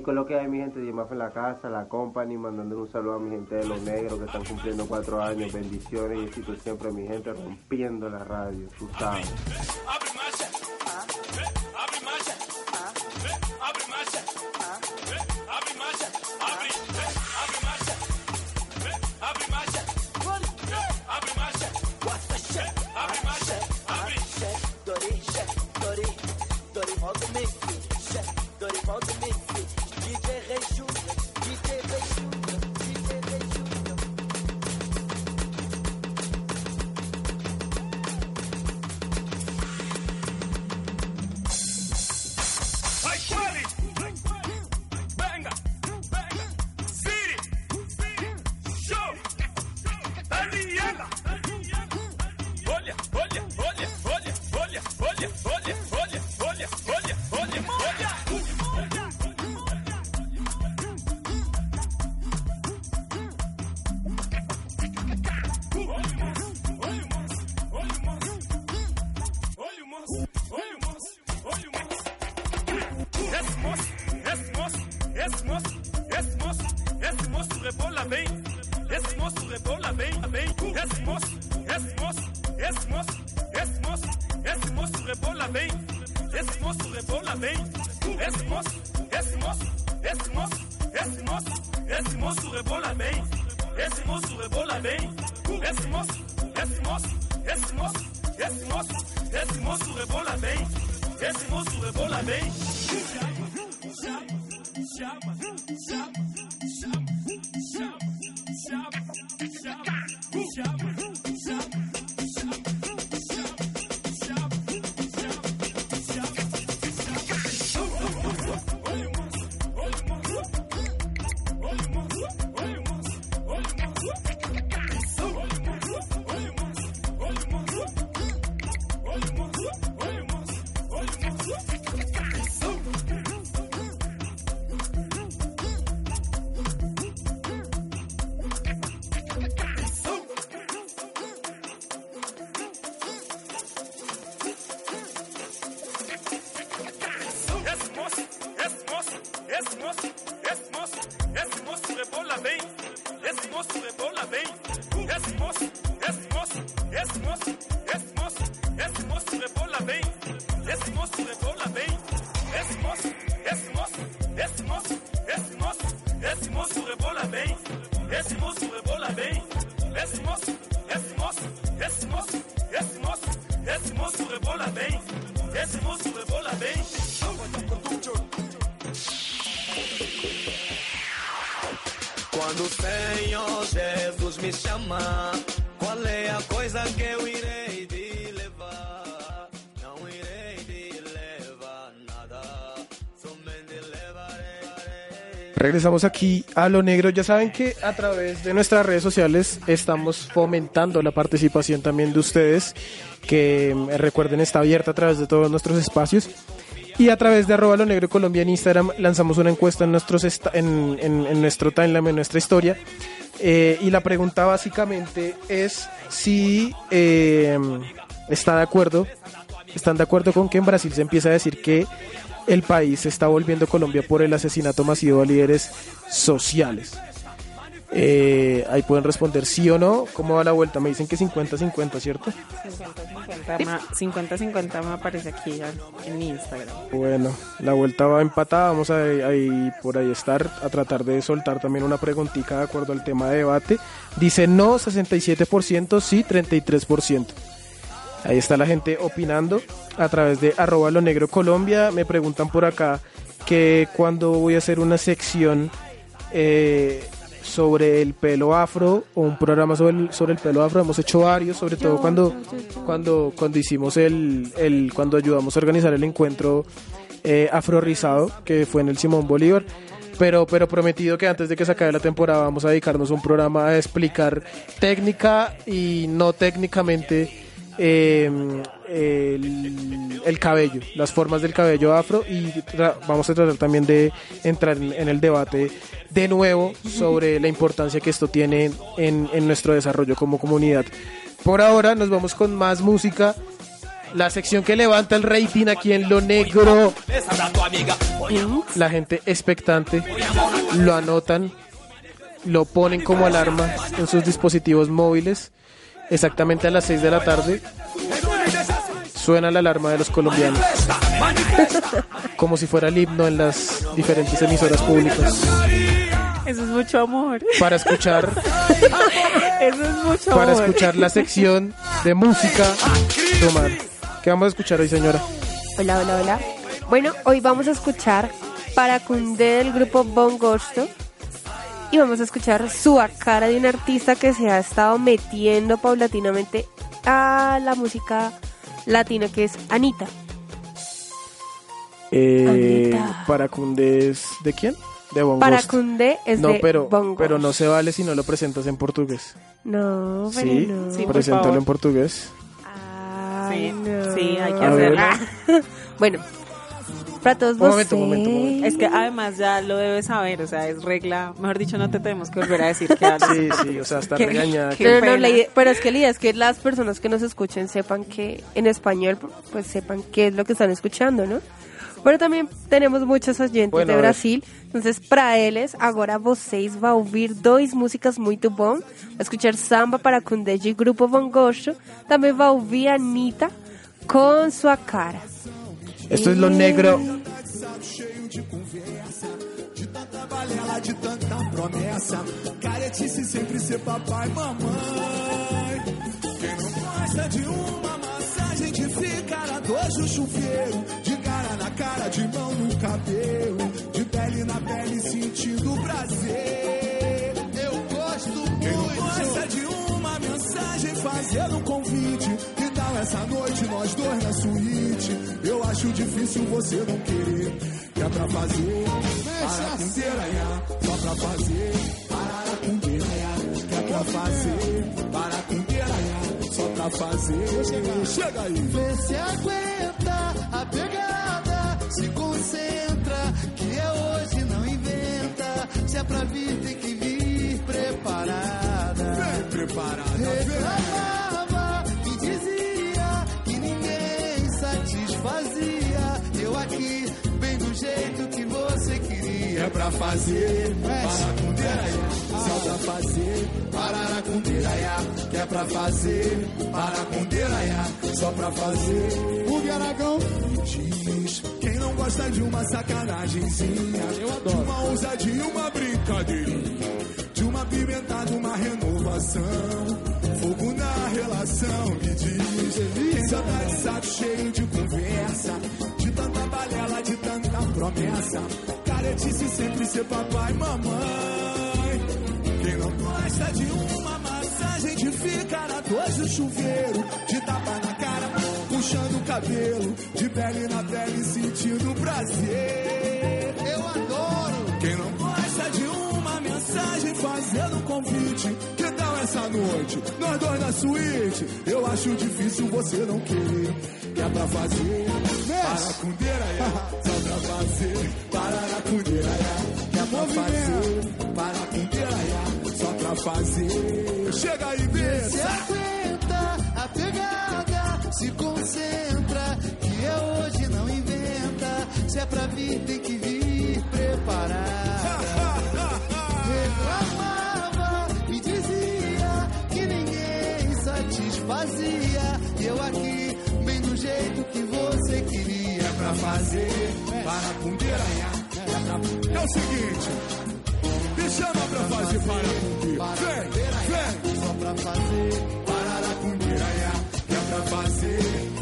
Con lo que hay mi gente de en la casa, la company, mandando un saludo a mi gente de los negros que están cumpliendo cuatro años, bendiciones y éxito siempre mi gente rompiendo la radio, tú sabes. Regresamos aquí a lo negro. Ya saben que a través de nuestras redes sociales estamos fomentando la participación también de ustedes, que recuerden está abierta a través de todos nuestros espacios. Y a través de arroba lo negro Colombia en Instagram lanzamos una encuesta en, nuestros en, en- en nuestro timeline, en nuestra historia. Eh, y la pregunta básicamente es si eh, está de acuerdo, están de acuerdo con que en Brasil se empieza a decir que el país se está volviendo Colombia por el asesinato masivo a líderes sociales. Eh, ahí pueden responder sí o no. ¿Cómo va la vuelta? Me dicen que 50-50, ¿cierto? 50-50 ma- 50-50 me aparece aquí en Instagram. Bueno, la vuelta va empatada. Vamos a ahí, por ahí estar a tratar de soltar también una preguntita de acuerdo al tema de debate. Dice no 67%, sí 33%. Ahí está la gente opinando a través de arroba lo negro Colombia. Me preguntan por acá que cuando voy a hacer una sección eh, sobre el pelo afro o un programa sobre el, sobre el pelo afro. Hemos hecho varios, sobre todo cuando, cuando, cuando hicimos el, el, cuando ayudamos a organizar el encuentro eh, afro que fue en el Simón Bolívar. Pero, pero prometido que antes de que se acabe la temporada vamos a dedicarnos a un programa a explicar técnica y no técnicamente eh, el, el cabello, las formas del cabello afro y vamos a tratar también de entrar en, en el debate de nuevo sobre la importancia que esto tiene en, en nuestro desarrollo como comunidad. Por ahora nos vamos con más música. La sección que levanta el rating aquí en lo negro. La gente expectante lo anotan, lo ponen como alarma en sus dispositivos móviles. Exactamente a las 6 de la tarde suena la alarma de los colombianos. Como si fuera el himno en las diferentes emisoras públicas. Eso es mucho amor. Para escuchar, Eso es mucho para amor. escuchar la sección de música. Tomar. ¿Qué vamos a escuchar hoy, señora? Hola, hola, hola. Bueno, hoy vamos a escuchar Para Cundé del grupo Bon Gosto. Y vamos a escuchar su cara de un artista que se ha estado metiendo paulatinamente a la música latina, que es Anita. Eh, Anita. para Cundés, ¿de quién? De Bon Para. Cundé es No, de pero, pero no se vale si no lo presentas en portugués. No, pero Sí, no. Sí, preséntalo en portugués. Ay, no. Sí, hay que A ver. hacerlo. bueno, para todos Un momento, un momento, un momento. Es que además ya lo debes saber, o sea, es regla. Mejor dicho, no te tenemos que volver a decir que hables. Sí, sí, o sea, está Qué- regañada. qué No, la idea- pero es que la idea es que las personas que nos escuchen sepan que en español, pues sepan qué es lo que están escuchando, ¿no? Pero también tenemos muchos oyentes Bueno, de. Brasil. Entonces, para eles, agora vocês vão ouvir dois músicas muito bom. Vai escutar samba para Kunde de Grupo Van Gogh. Também vai ouvir a Anitta com sua cara. Esto es lo negro. de tanta balela, de tanta promessa. Caretice sempre ser papai e mamãe. Quem não gosta de uma massagem de ficar a dois no chuveiro, de mão no cabelo, de pele na pele sentindo prazer. Eu gosto Quem não gosta de uma mensagem fazendo um convite. Que tal essa noite nós dois na suíte? Eu acho difícil você não querer. Que é pra fazer, para com piranha, só pra fazer, para com piranha. Que é pra fazer, para com piranha, só pra fazer. Chega aí. Vê se aguenta a pegada, concentra, que é hoje, não inventa. Se é pra vir, tem que vir preparada. Vem preparada, Reclamava dizia que ninguém satisfazia. Eu aqui, bem do jeito que você É pra fazer, para com piranha, só pra fazer, parar com piranha. Que é pra fazer, para com piranha, só pra fazer. O Aragão diz: quem não gosta de uma sacanagemzinha, eu adoro. De uma ousadia, uma brincadeirinha, de uma pimentada, uma renovação. Fogo na relação, me diz. Quem já tá de saco cheio de conversa, de tanta balela, de promessa. Caretice sempre ser papai e mamãe. Quem não gosta de uma massagem, de ficar a dois no chuveiro, de tapa na cara, puxando o cabelo, de pele na pele, sentindo prazer. Eu adoro. Quem não gosta de uma mensagem, fazendo um convite. Essa noite? Nós dois na suíte. Eu acho difícil você não querer. Que é pra fazer, para com deraia, só pra fazer, para com deraia. Que é pra fazer, para com deraia, só pra fazer. Chega aí, Se bença. aguenta a pegada, se concentra, que é hoje, não inventa. Se é pra vir, tem que vir preparada. Satisfazia. E eu aqui, bem do jeito que você queria. É pra fazer, para piranha. É, o seguinte, me chama pra fazer para piranha. Vem, vem. Só pra fazer, para. Que é pra fazer,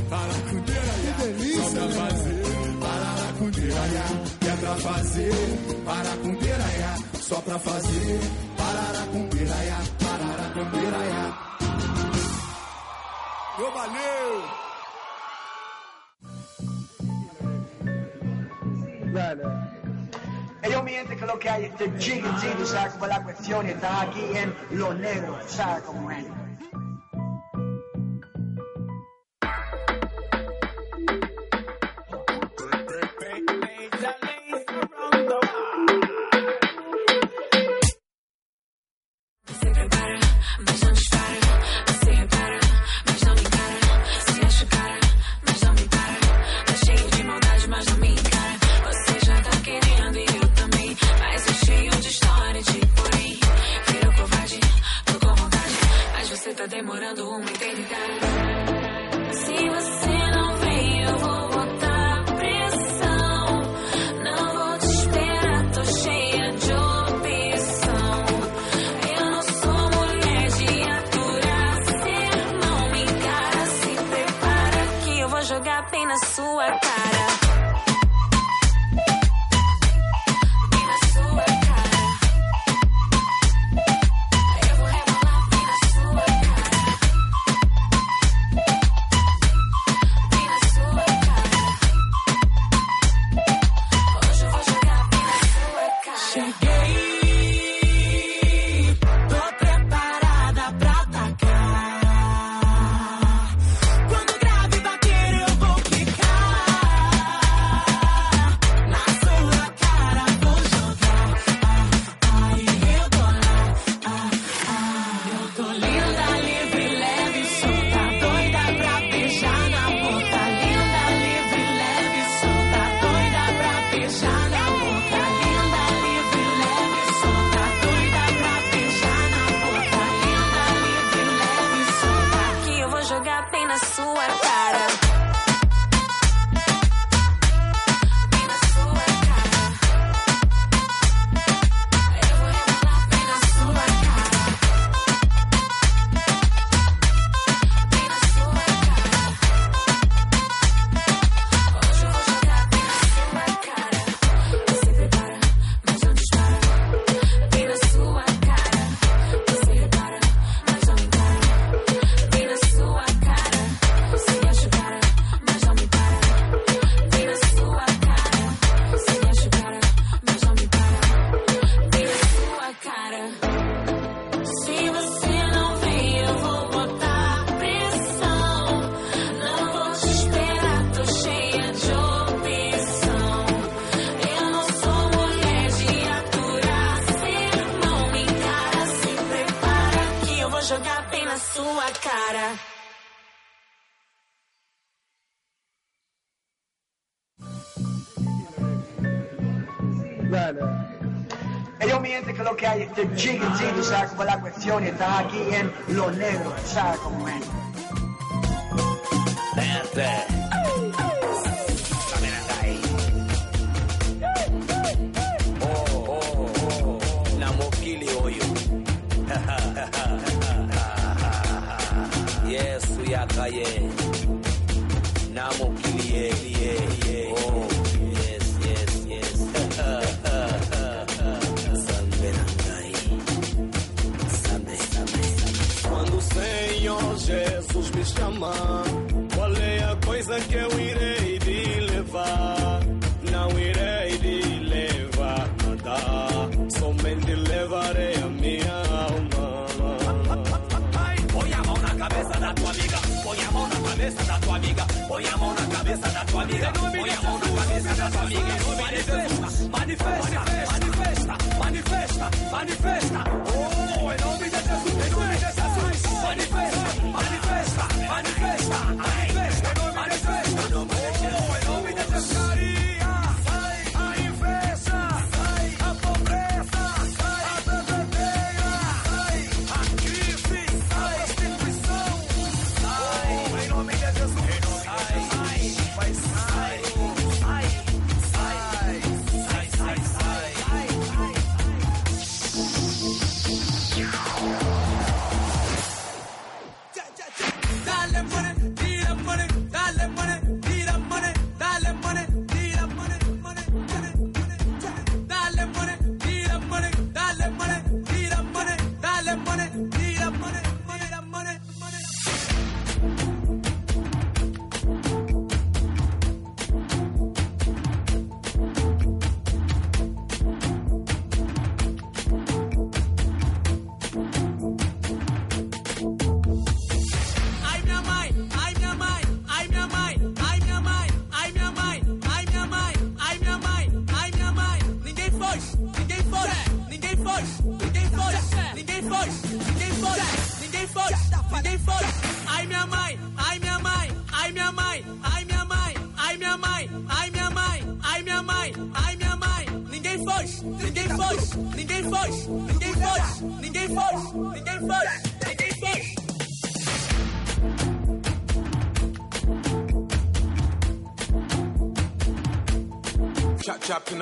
para piranha. Que delícia, Só pra né? fazer, para é pra fazer, para com piranha. Só pra fazer, para com piranha. Para com piranha. Eu valeu! Ellos mi gente que lo que hay este chiquitín, tú sabes cómo es la cuestión y estás aquí en Lo Negro, tú sabes cómo es. este chiquitito, ¿sabes cómo la cuestión? Y estás aquí en lo negro, ¿sabes cómo es? Verde. yesu yakaye chamar. Qual é a coisa que eu irei de levar? Não irei de levar nada, somente levarei a minha alma. Põe a mão na cabeça da tua amiga, põe a mão na cabeça da tua amiga, põe a mão na cabeça da tua amiga, põe a mão na cabeça da tua amiga. Manifesta, manifesta, manifesta, manifesta, manifesta.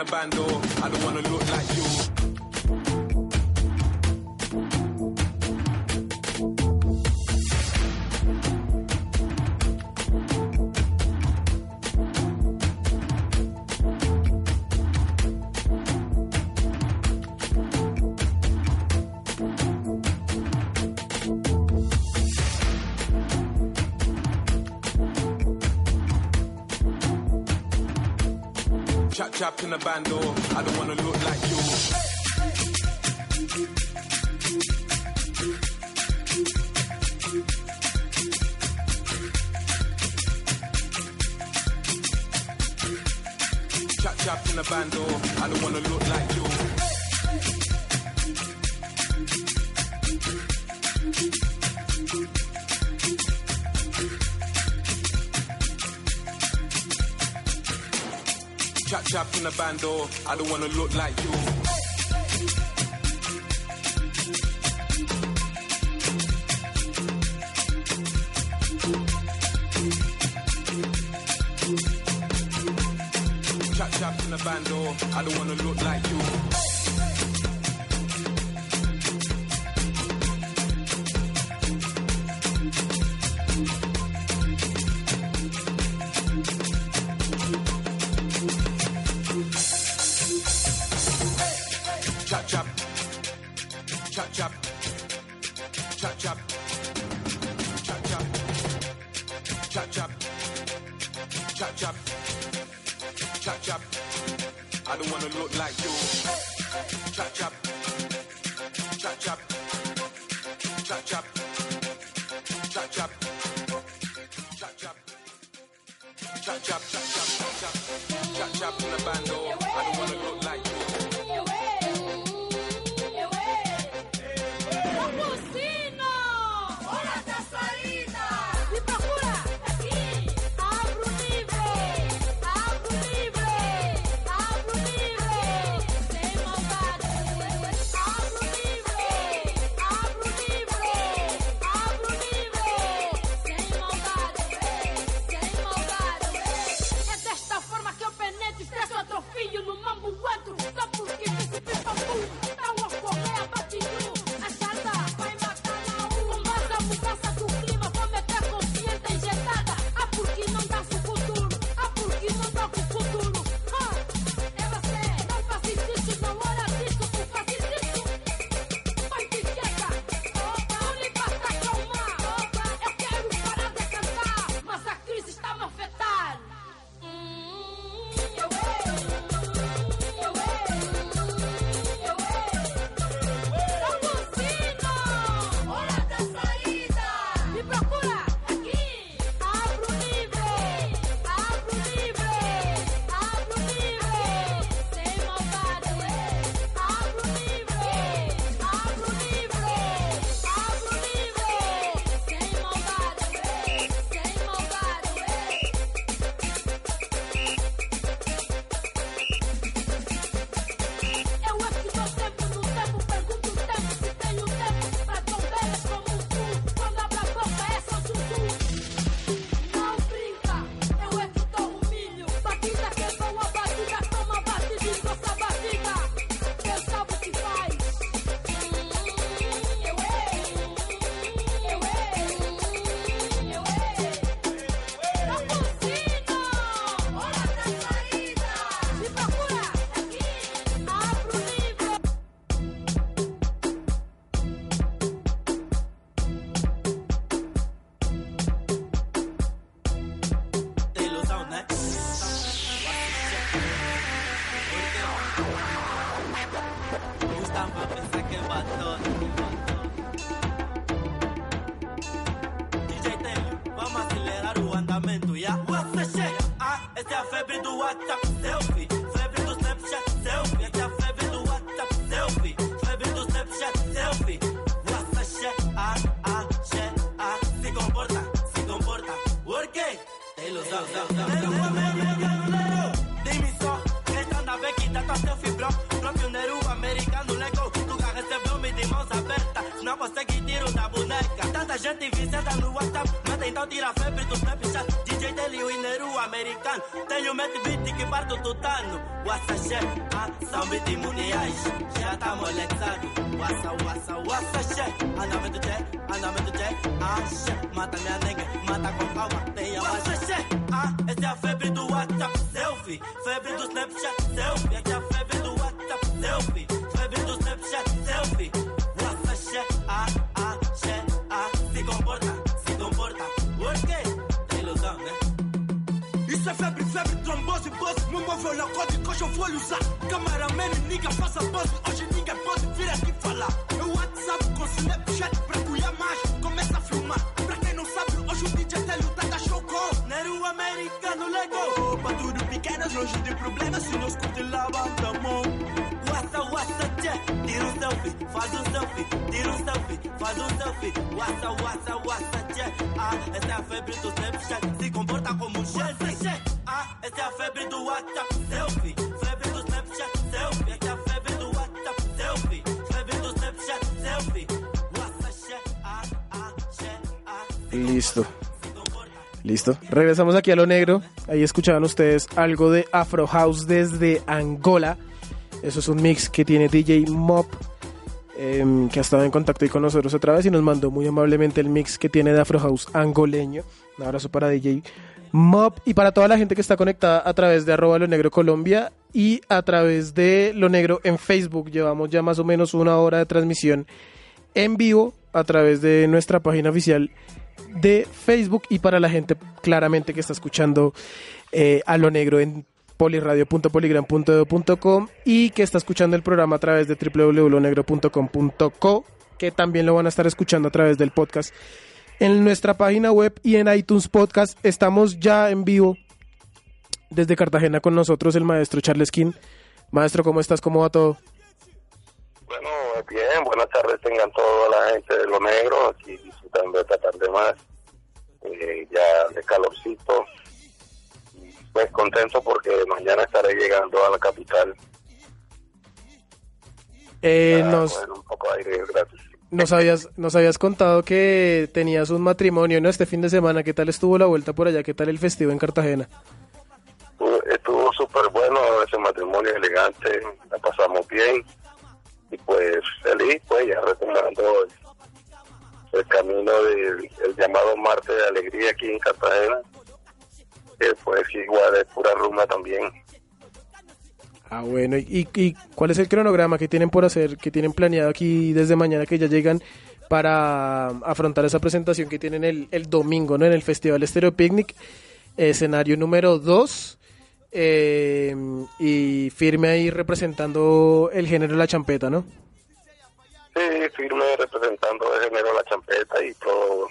the band door. Band bando. Chop, chop in the band, or I don't wanna look like you. Chop, chop in the band, or I don't wanna look like you. O andamento, ya? What's the shit? Ah, essa é a febre do WhatsApp selfie. Febre do Snapchat selfie. Essa é a febre do WhatsApp selfie. Febre do Snapchat selfie. The shit? Ah, ah, shit, ah. Se comporta, se comporta. Work it. Tem ilusão, Dime só, esta nave que dá tua selfie, bro. Pro pioneiro americano, lego. Tu recebeu-me de mãos abertas. Não consegue tirar da boneca. Tanta gente viciada no WhatsApp. Mas então tira a febre do Snapchat. DJ Telio e Neru americano. Tenho mente beat que parto tutano. Wassa shit, ah, são beat mundiais. Já tá molexado. Wassa, wassa, wassa shit. Andamento jet, andamento jet. Ah, shit. Mata minha nega, mata com calma. Tenha wassa shit, ah, essa é a febre do WhatsApp selfie. Febre do Snapchat selfie. Essa é a Isso é febre, febre, trombose, buzz. Meu móvel é código, hoje eu vou usar. Cameraman, nigga, faça buzz. Hoje ninguém pode vir aqui falar. É WhatsApp com Snapchat pra cuidar mais. Começa a filmar. Pra quem não sabe, hoje o DJ Telio tá da show com. Neru americano, lego. Pra tudo pequenas, longe de problemas. Se curtir lá, banda a mão. Wassa, wassa, tchê. Tira um selfie, faz um selfie. Tira um selfie, faz um selfie. Wassa, wassa, wassa, tchê. Ah, essa é a febre do Snapchat. Listo. Listo. Regresamos aquí a lo negro. Ahí escuchaban ustedes algo de Afro House desde Angola. Eso es un mix que tiene DJ Mop, em, que ha estado en contacto con nosotros otra vez y nos mandó muy amablemente el mix que tiene de Afro House angoleño. Un abrazo para DJ Mop y para toda la gente que está conectada a través de arroba lo negro Colombia y a través de lo negro en Facebook. Llevamos ya más o menos una hora de transmisión en vivo a través de nuestra página oficial de Facebook y para la gente claramente que está escuchando eh, a lo negro en poliradio.poligram.edu.com y que está escuchando el programa a través de www.lonegro.com.co que también lo van a estar escuchando a través del podcast en nuestra página web y en iTunes Podcast. Estamos ya en vivo desde Cartagena con nosotros el maestro Charles King. Maestro, ¿cómo estás? ¿Cómo va todo? Bueno, bien, buenas tardes tengan toda la gente de lo negro, aquí disfrutando esta tarde más, eh, ya de calorcito, pues contento porque mañana estaré llegando a la capital, Eh, nos, un poco de aire gratis. Nos, habías, nos habías contado que tenías un matrimonio ¿no? este fin de semana. ¿Qué tal estuvo la vuelta por allá? ¿Qué tal el festivo en Cartagena? Estuvo- Estuvo súper bueno ese matrimonio elegante, la pasamos bien y pues feliz, pues ya retomando el, el camino del el llamado Marte de Alegría aquí en Cartagena, que pues igual es pura rumba también. Ah, bueno. ¿Y, y cuál es el cronograma que tienen por hacer, que tienen planeado aquí desde mañana que ya llegan para afrontar esa presentación que tienen el, el domingo, ¿no? En el Festival Estéreo Picnic, escenario número 2. y firme ahí representando el género la champeta, ¿no? Sí, firme representando el género la champeta y todo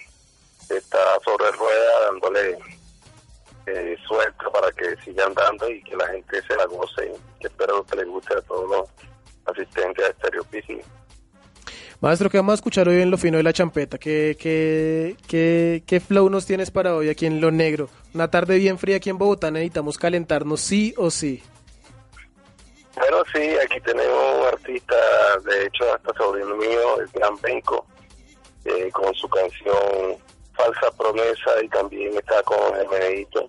está sobre rueda dándole eh, suelta para que sigan dando y que la gente se la goce. Que espero que les guste a todos los asistentes a Stereo Picnic. Maestro, ¿qué vamos a escuchar hoy en lo fino de la champeta? ¿Qué, qué, qué, qué flow nos tienes para hoy aquí en lo negro? Una tarde bien fría aquí en Bogotá, necesitamos calentarnos sí o sí. Bueno, sí, aquí tenemos un artista, de hecho, hasta sobrino mío, el gran Benco, eh, con su canción Falsa Promesa y también está con el Menedito.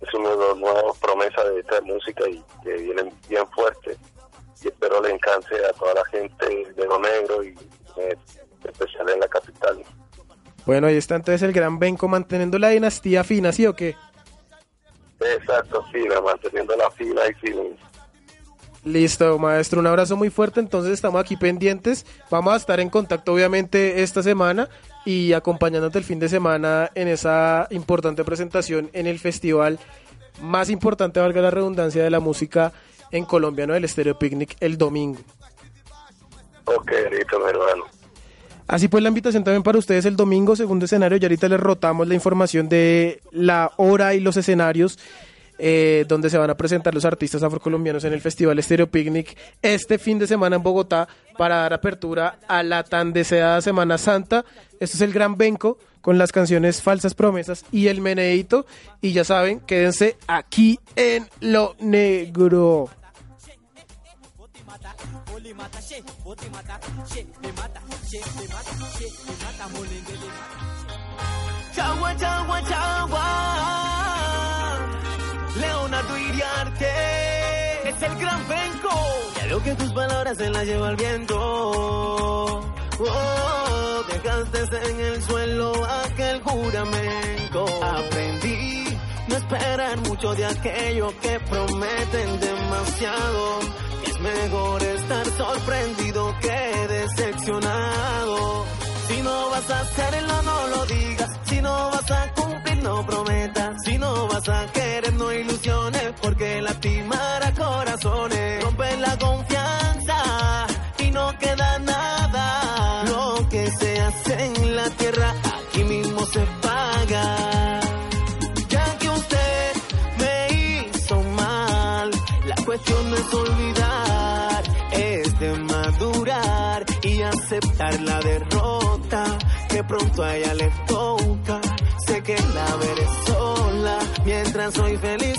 Es uno de los nuevos promesas de esta música y que vienen bien fuerte. Y espero le encante a toda la gente de lo negro y eh, en especial en la capital. Bueno, ahí está entonces el gran Benco manteniendo la dinastía fina, ¿sí o qué? Exacto, fina, manteniendo la fila y feeling. Listo, maestro, un abrazo muy fuerte. Entonces estamos aquí pendientes. Vamos a estar en contacto, obviamente, esta semana y acompañándote el fin de semana en esa importante presentación en el festival más importante, valga la redundancia, de la música en Colombiano del Estéreo Picnic el domingo. Ok, listo, mi hermano. Así pues la invitación también para ustedes el domingo, segundo escenario, y ahorita les rotamos la información de la hora y los escenarios eh, donde se van a presentar los artistas afrocolombianos en el Festival Estéreo Picnic este fin de semana en Bogotá para dar apertura a la tan deseada Semana Santa. Esto es el Gran Benco con las canciones Falsas Promesas y El Meneito. Y ya saben, quédense aquí en Lo Negro. Chagua, chagua, chagua. Leonardo Iriarte es el gran venco. Ya que tus palabras se las lleva el viento. Oh, dejaste en el suelo aquel juramento. Aprendí no esperar mucho de aquello que prometen demasiado. Es mejor estar sorprendido que decepcionado. Si no vas a hacerlo, no lo digas. Si no vas a cumplir, no prometas. Si no vas a querer, no ilusiones. Porque lastimará corazones. Rompe la confianza y no queda nada. Lo que se hace en la tierra, aquí mismo se paga. Ya que usted me hizo mal, la cuestión no es olvidar, es de madurar y aceptar la derrota que pronto a ella soy feliz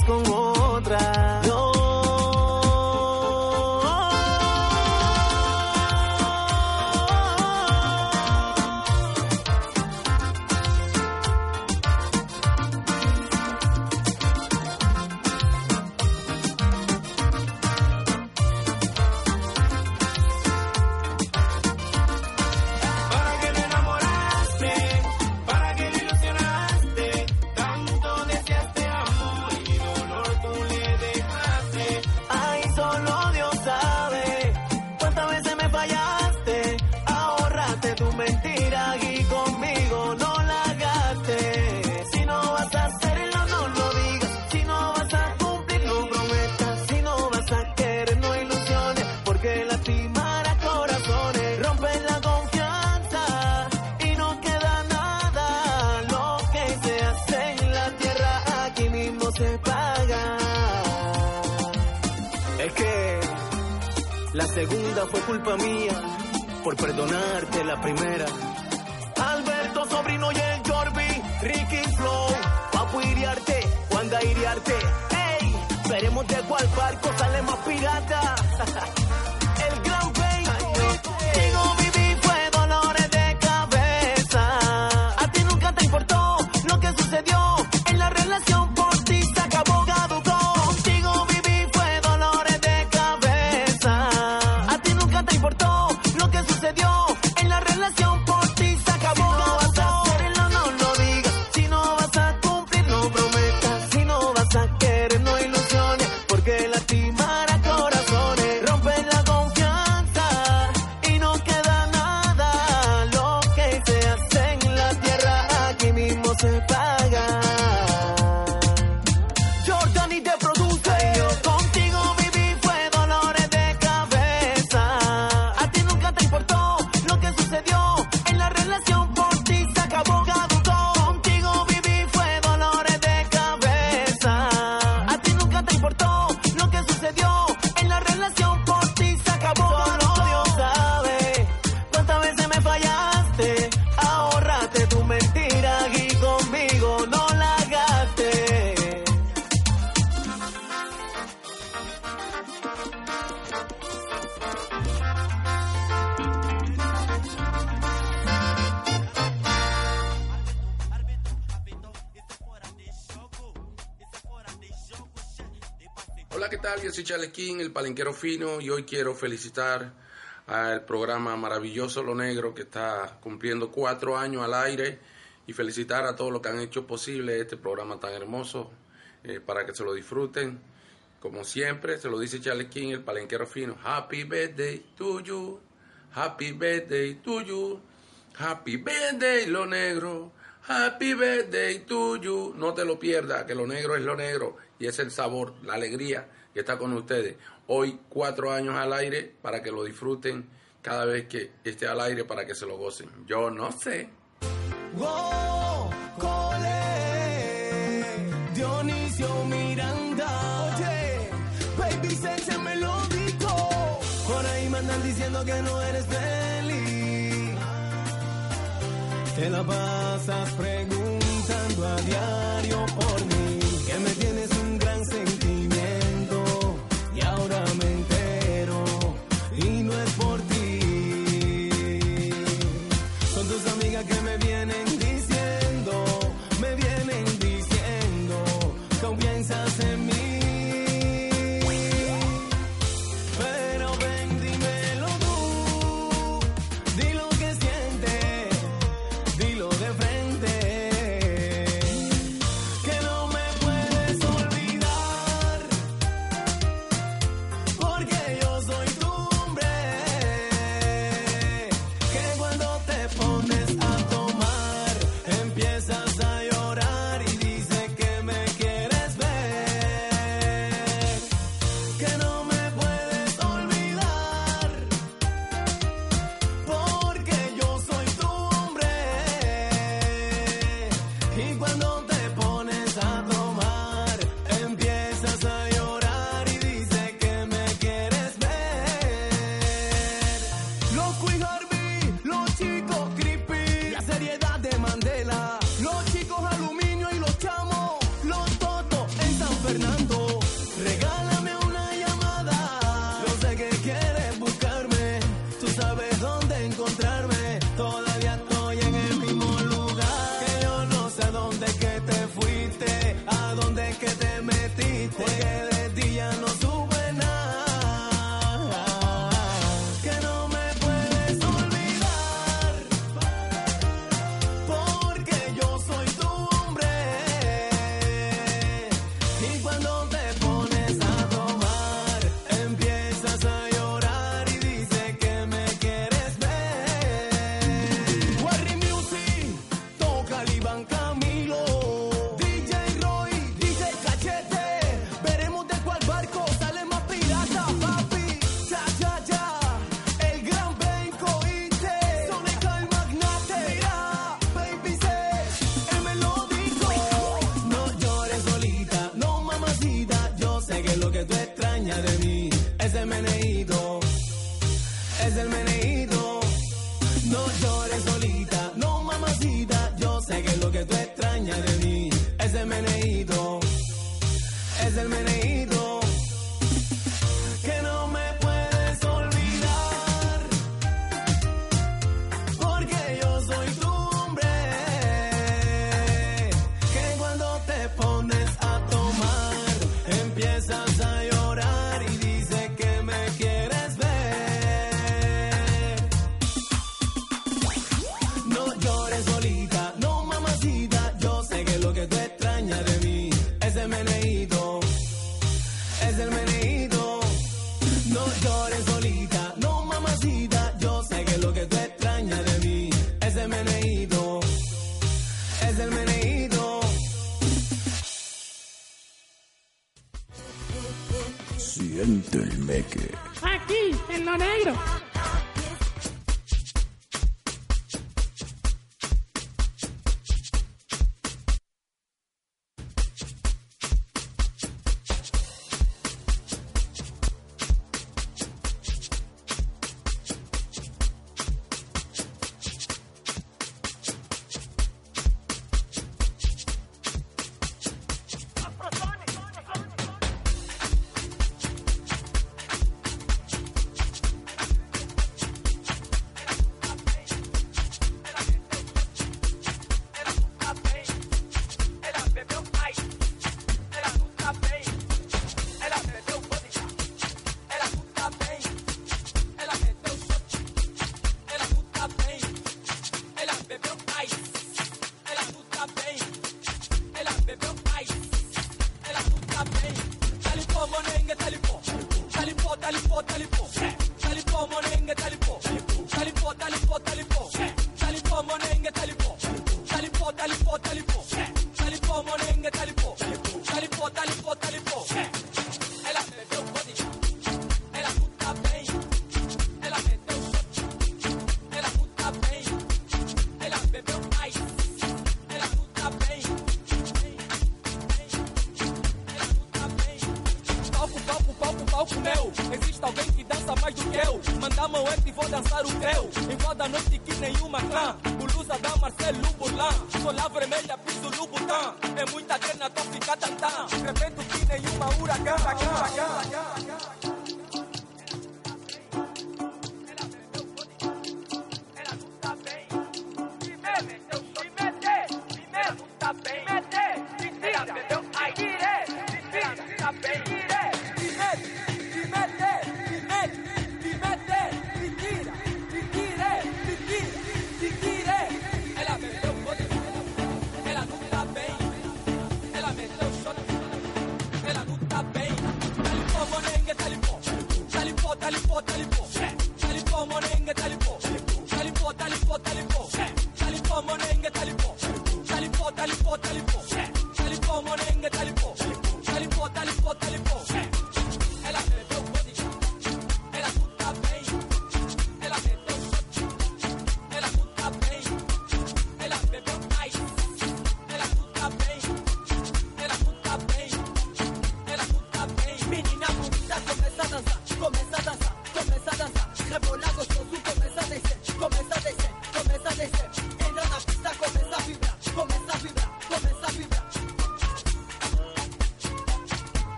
segunda fue culpa mía por perdonarte la primera. Alberto Sobrino y el Jorbi, Ricky Flow, Papu Iriarte, Wanda Iriarte. ¡Ey! Veremos de cuál barco sale más pirata. King, el palenquero fino, y hoy quiero felicitar al programa maravilloso Lo Negro que está cumpliendo cuatro años al aire y felicitar a todos los que han hecho posible este programa tan hermoso eh, para que se lo disfruten. Como siempre, se lo dice Charles King, el palenquero fino. Happy birthday to you, happy birthday to you, happy birthday Lo Negro, happy birthday to you. No te lo pierdas, que Lo Negro es Lo Negro y es el sabor, la alegría que está con ustedes. Hoy cuatro años al aire para que lo disfruten cada vez que esté al aire para que se lo gocen. Yo no sé. Wow, Dionisio Miranda, oye, baby Sense me lo dijo. Por ahí me andan diciendo que no eres feliz. Te la pasas preguntando a diario por mí.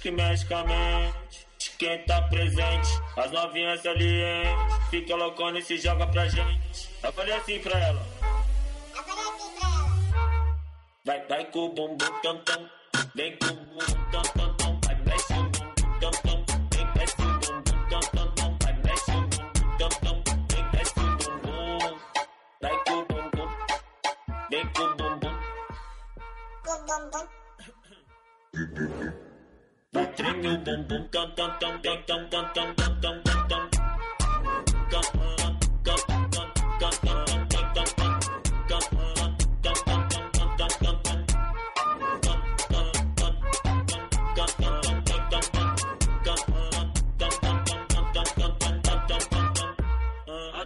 que mexe com a mente. Quem tá presente, as novinhas ali, hein? Fica loucona e se joga pra gente. Eu falei assim pra ela. Eu falei assim pra ela. Vai, vai com o bumbum tam tam. Vem com o bumbum tam tam. Vai, com o bumbum tam. Vem, mexe o bumbum tam vai. Vai, mexe o bumbum. Vem. Vai com o bumbum. Vem com o bumbum. Com o bumbum treme o bumbum.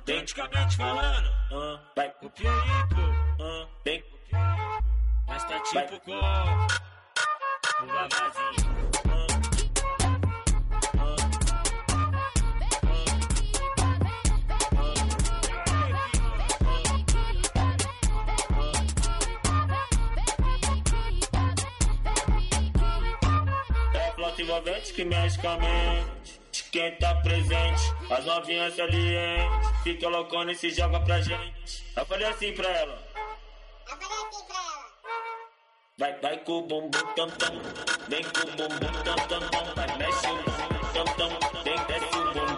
Atleticamente falando, uh, vai o perigo, uh, bem, mas tá tipo com uma babazinho. magicamente. Quem tá presente, as novinhas se alientam. Fica loucona e se joga pra gente. Eu falei assim pra ela. Eu falei assim pra ela. Vai, vai com o bumbum tam tam. Vem com o bumbum tam tam tam. Vai, mexe o bumbum tam tam. Vem, desce o bumbum.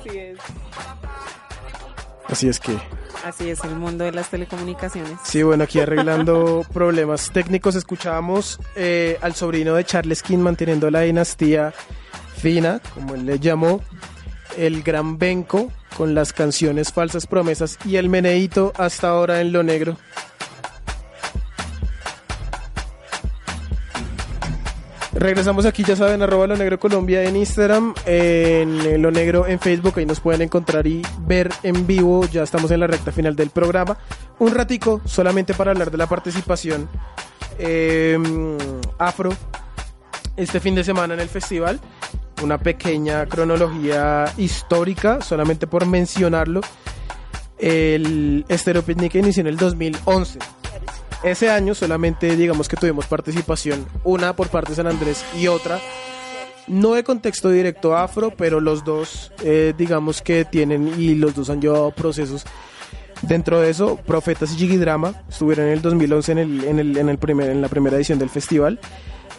así es. Así es que, Así es el mundo de las telecomunicaciones. sí, bueno, aquí arreglando problemas técnicos, escuchábamos eh, al sobrino de Charles King manteniendo la dinastía fina, como él le llamó, el gran Benco con las canciones Falsas Promesas y el Meneito hasta ahora en lo negro. Regresamos aquí, ya saben, arroba lo negro Colombia en Instagram, en eh, lo negro en Facebook, ahí nos pueden encontrar y ver en vivo, ya estamos en la recta final del programa. Un ratico solamente para hablar de la participación eh, afro este fin de semana en el festival. Una pequeña cronología histórica, solamente por mencionarlo. El Estéreo Picnic inició en el 2011. Ese año solamente digamos que tuvimos participación, una por parte de San Andrés y otra, no de contexto directo afro, pero los dos eh, digamos que tienen y los dos han llevado procesos. Dentro de eso, Profetas y Jigidrama estuvieron en el 2011 en, el, en, el, en, el primer, en la primera edición del festival.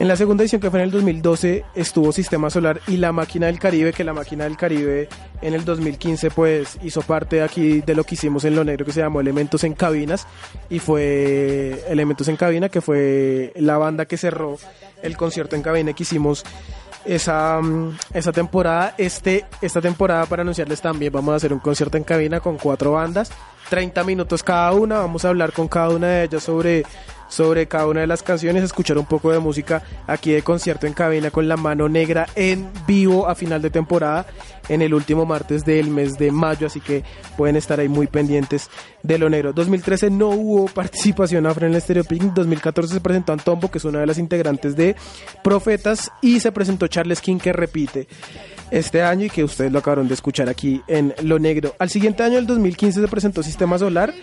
En la segunda edición, que fue en el 2012, estuvo Sistema Solar y La Máquina del Caribe, que La Máquina del Caribe en el 2015 pues hizo parte aquí de lo que hicimos en Lo Negro, que se llamó Elementos en Cabinas, y fue Elementos en Cabina, que fue la banda que cerró el concierto en cabina que hicimos esa, mm, esa temporada. Este, esta temporada, para anunciarles también, vamos a hacer un concierto en cabina con cuatro bandas. 30 minutos cada una. Vamos a hablar con cada una de ellas sobre, sobre cada una de las canciones, escuchar un poco de música aquí de concierto en cabina con la mano negra en vivo a final de temporada en el último martes del mes de mayo, así que pueden estar ahí muy pendientes de lo negro. 2013 no hubo participación afro en el Stereo Picnic, 2014 se presentó Antombo, que es una de las integrantes de Profetas, y se presentó Charles King, que repite este año y que ustedes lo acabaron de escuchar aquí en Lo Negro. Al siguiente año, el 2015, se presentó Sistema Solar.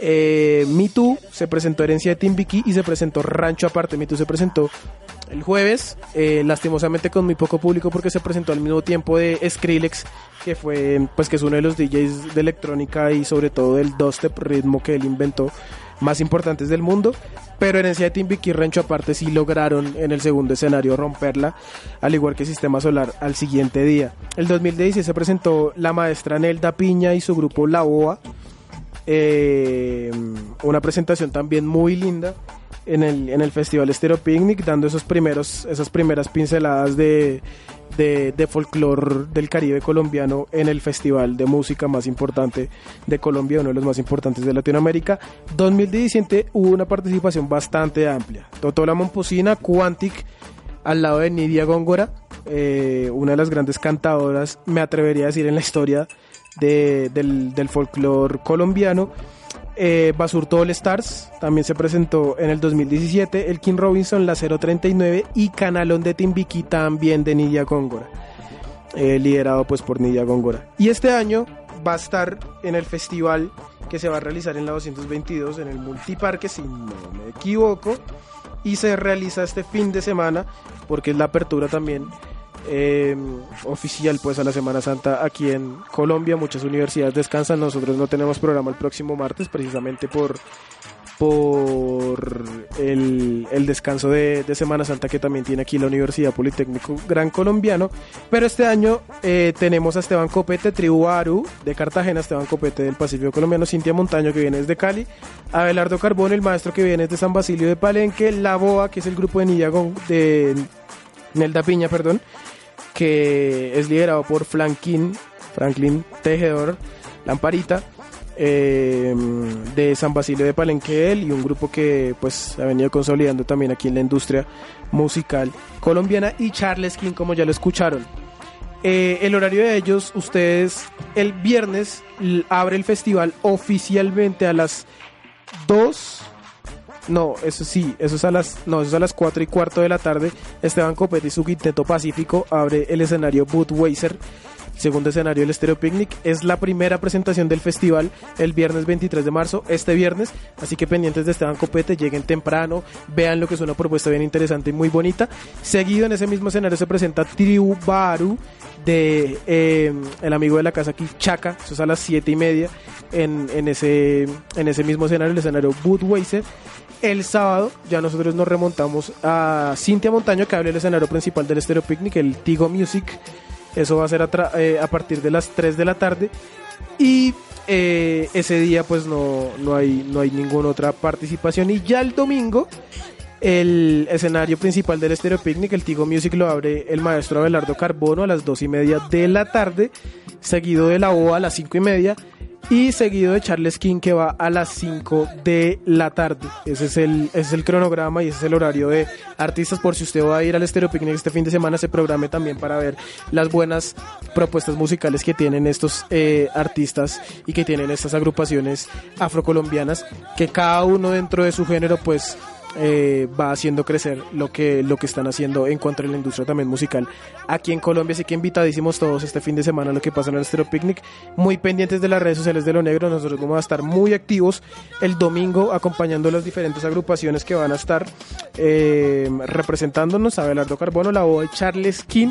Eh, Me Too se presentó Herencia de Timbiquí y se presentó Rancho Aparte. Me Too se presentó el jueves, eh, lastimosamente con muy poco público porque se presentó al mismo tiempo de Skrillex, que fue pues que es uno de los DJs de electrónica y sobre todo del dubstep ritmo que él inventó más importantes del mundo. Pero Herencia de Timbiquí y Rancho Aparte sí lograron en el segundo escenario romperla, al igual que Sistema Solar al siguiente día. El 2016 se presentó la maestra Nelda Piña y su grupo La Boa. Eh, una presentación también muy linda en el, en el Festival Estero Picnic, dando esos primeros, esas primeras pinceladas de, de, de folclore del Caribe colombiano en el festival de música más importante de Colombia, uno de los más importantes de Latinoamérica. 2017 hubo una participación bastante amplia. Totola Momposina, Quantic, al lado de Nidia Góngora, eh, una de las grandes cantadoras, me atrevería a decir, en la historia de- del, del folclore colombiano. Eh, Basurto All Stars también se presentó en el 2017. El King Robinson, la 039 y Canalón de Timbiquí también de Nidia Góngora. eh, liderado pues por Nidia Góngora. Y este año va a estar en el festival que se va a realizar en la 222 en el Multiparque, si no me equivoco. Y se realiza este fin de semana porque es la apertura también eh, oficial pues a la Semana Santa aquí en Colombia. Muchas universidades descansan, nosotros no tenemos programa el próximo martes precisamente por por el, el descanso de, Semana Santa que también tiene aquí la Universidad Politécnico Gran Colombiano. Pero este año eh, tenemos a Esteban Copete, Tribu Aru de Cartagena, Esteban Copete del Pacífico Colombiano, Cintia Montaño que viene desde Cali, Abelardo Carbón, el maestro que viene desde San Basilio de Palenque, La Boa, que es el grupo de Gon- de Nelda Piña, perdón, que es liderado por Franklin, Franklin Tejedor, Lamparita, eh, de San Basilio de Palenque él, y un grupo que pues ha venido consolidando también aquí en la industria musical colombiana y Charles King como ya lo escucharon. Eh, el horario de ellos, ustedes el viernes abre el festival oficialmente a las 2 no, eso sí, eso es a las, no, eso es a las 4 y cuarto de la tarde. Esteban Copete y su quinteto Pacífico abre el escenario Budweiser, segundo escenario del Stereo Picnic. Es la primera presentación del festival el viernes 23 de marzo, este viernes. Así que pendientes de Esteban Copete, lleguen temprano, vean lo que es una propuesta bien interesante y muy bonita. Seguido en ese mismo escenario se presenta Tribu Baru de eh, el amigo de la casa aquí, Chaca, eso es a las 7 y media en, en, ese, en ese mismo escenario, el escenario Budweiser. El sábado ya nosotros nos remontamos a Cintia Montaño, que abre el escenario principal del Stereo Picnic, el Tigo Music. Eso va a ser a, eh, partir de las 3 de la tarde. Y eh, ese día pues no, no, hay, no hay ninguna otra participación. Y ya el domingo, el escenario principal del Stereo Picnic, el Tigo Music, lo abre el maestro Abelardo Carbono a las 2 y media de la tarde, seguido de la OA a las 5 y media y seguido de Charles King que va a las 5 de la tarde. Ese es el, es el cronograma y ese es el horario de artistas. Por si usted va a ir al Stereo Picnic este fin de semana, se programe también para ver las buenas propuestas musicales que tienen estos eh, artistas y que tienen estas agrupaciones afrocolombianas, que cada uno dentro de su género, pues eh, va haciendo crecer lo que, lo que están haciendo en cuanto a la industria también musical aquí en Colombia. Así que invitadísimos todos este fin de semana a lo que pasa en el Stereo Picnic. Muy pendientes de las redes sociales de Lo Negro. Nosotros vamos a estar muy activos el domingo acompañando las diferentes agrupaciones que van a estar eh, representándonos. Abelardo Carbono, La Boa y Charles King.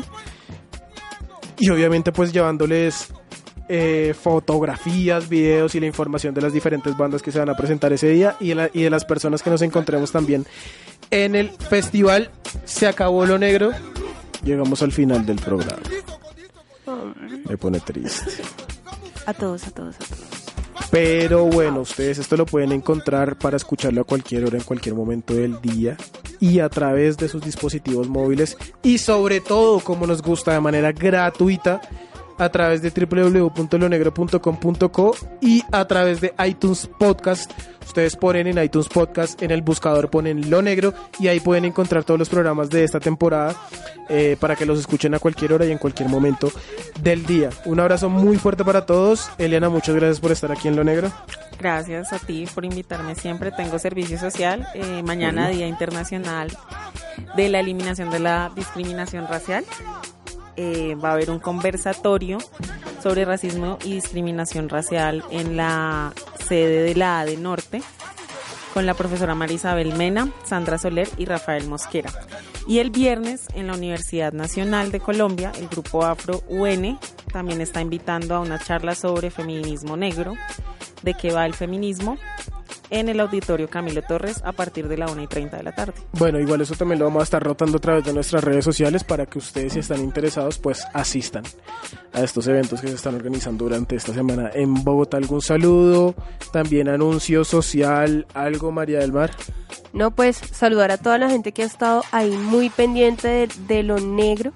Y obviamente pues llevándoles eh, fotografías, videos y la información de las diferentes bandas que se van a presentar ese día y de, la- y de las personas que nos encontremos también en el festival. Se acabó lo negro. Llegamos al final del programa. Me pone triste. A todos, a todos, a todos. Pero bueno, ustedes esto lo pueden encontrar para escucharlo a cualquier hora, en cualquier momento del día y a través de sus dispositivos móviles y sobre todo, como nos gusta, de manera gratuita a través de www.lonegro.com.co y a través de iTunes Podcast. Ustedes ponen en iTunes Podcast, en el buscador ponen Lo Negro y ahí pueden encontrar todos los programas de esta temporada eh, para que los escuchen a cualquier hora y en cualquier momento del día. Un abrazo muy fuerte para todos. Eliana, muchas gracias por estar aquí en Lo Negro. Gracias a ti por invitarme siempre. Tengo servicio social. Eh, mañana. Día Internacional de la Eliminación de la Discriminación Racial. Eh, va a haber un conversatorio sobre racismo y discriminación racial en la sede de la ADE Norte con la profesora Marisabel Mena, Sandra Soler y Rafael Mosquera. Y el viernes en la Universidad Nacional de Colombia, el grupo Afro UN también está invitando a una charla sobre feminismo negro, de qué va el feminismo, en el auditorio Camilo Torres a partir de la 1 y 30 de la tarde. Bueno, igual eso también lo vamos a estar rotando a través de nuestras redes sociales para que ustedes, si están interesados, pues asistan a estos eventos que se están organizando durante esta semana en Bogotá. ¿Algún saludo? También anuncio social, algo, María del Mar. No, pues saludar a toda la gente que ha estado ahí muy pendiente de, de lo negro.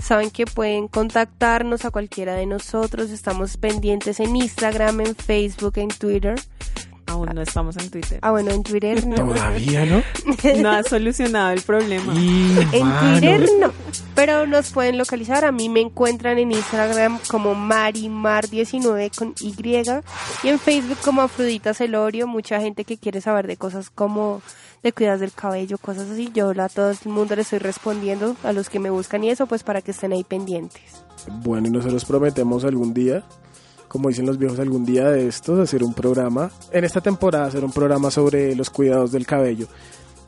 Saben que pueden contactarnos a cualquiera de nosotros. Estamos pendientes en Instagram, en Facebook, en Twitter. Aún no estamos en Twitter. Ah, bueno, en Twitter no. Todavía, ¿no? No ha solucionado el problema. En Twitter no. Pero nos pueden localizar. A mí me encuentran en Instagram como Marimar19 con Y. Y en Facebook como Afrodita Celorio. Mucha gente que quiere saber de cosas como de cuidados del cabello, cosas así. Yo a todo el mundo le estoy respondiendo a los que me buscan y eso, pues para que estén ahí pendientes. Bueno, y nosotros prometemos algún día, como dicen los viejos, algún día de estos, hacer un programa, en esta temporada hacer un programa sobre los cuidados del cabello.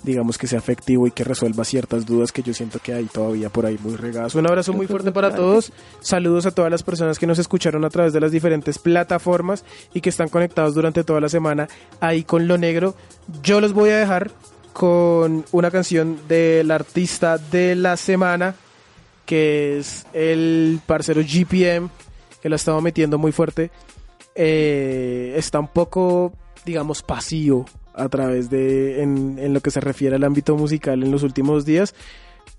Digamos que sea efectivo y que resuelva ciertas dudas que yo siento que hay todavía por ahí muy regadas. Un abrazo muy fuerte para todos. Saludos a todas las personas que nos escucharon a través de las diferentes plataformas y que están conectados durante toda la semana ahí con Lo Negro. Yo los voy a dejar con una canción del artista de la semana que es el parcero GPM, que lo estaba metiendo muy fuerte. Eh, está un poco, digamos, pasivo a través de, en, en lo que se refiere al ámbito musical en los últimos días,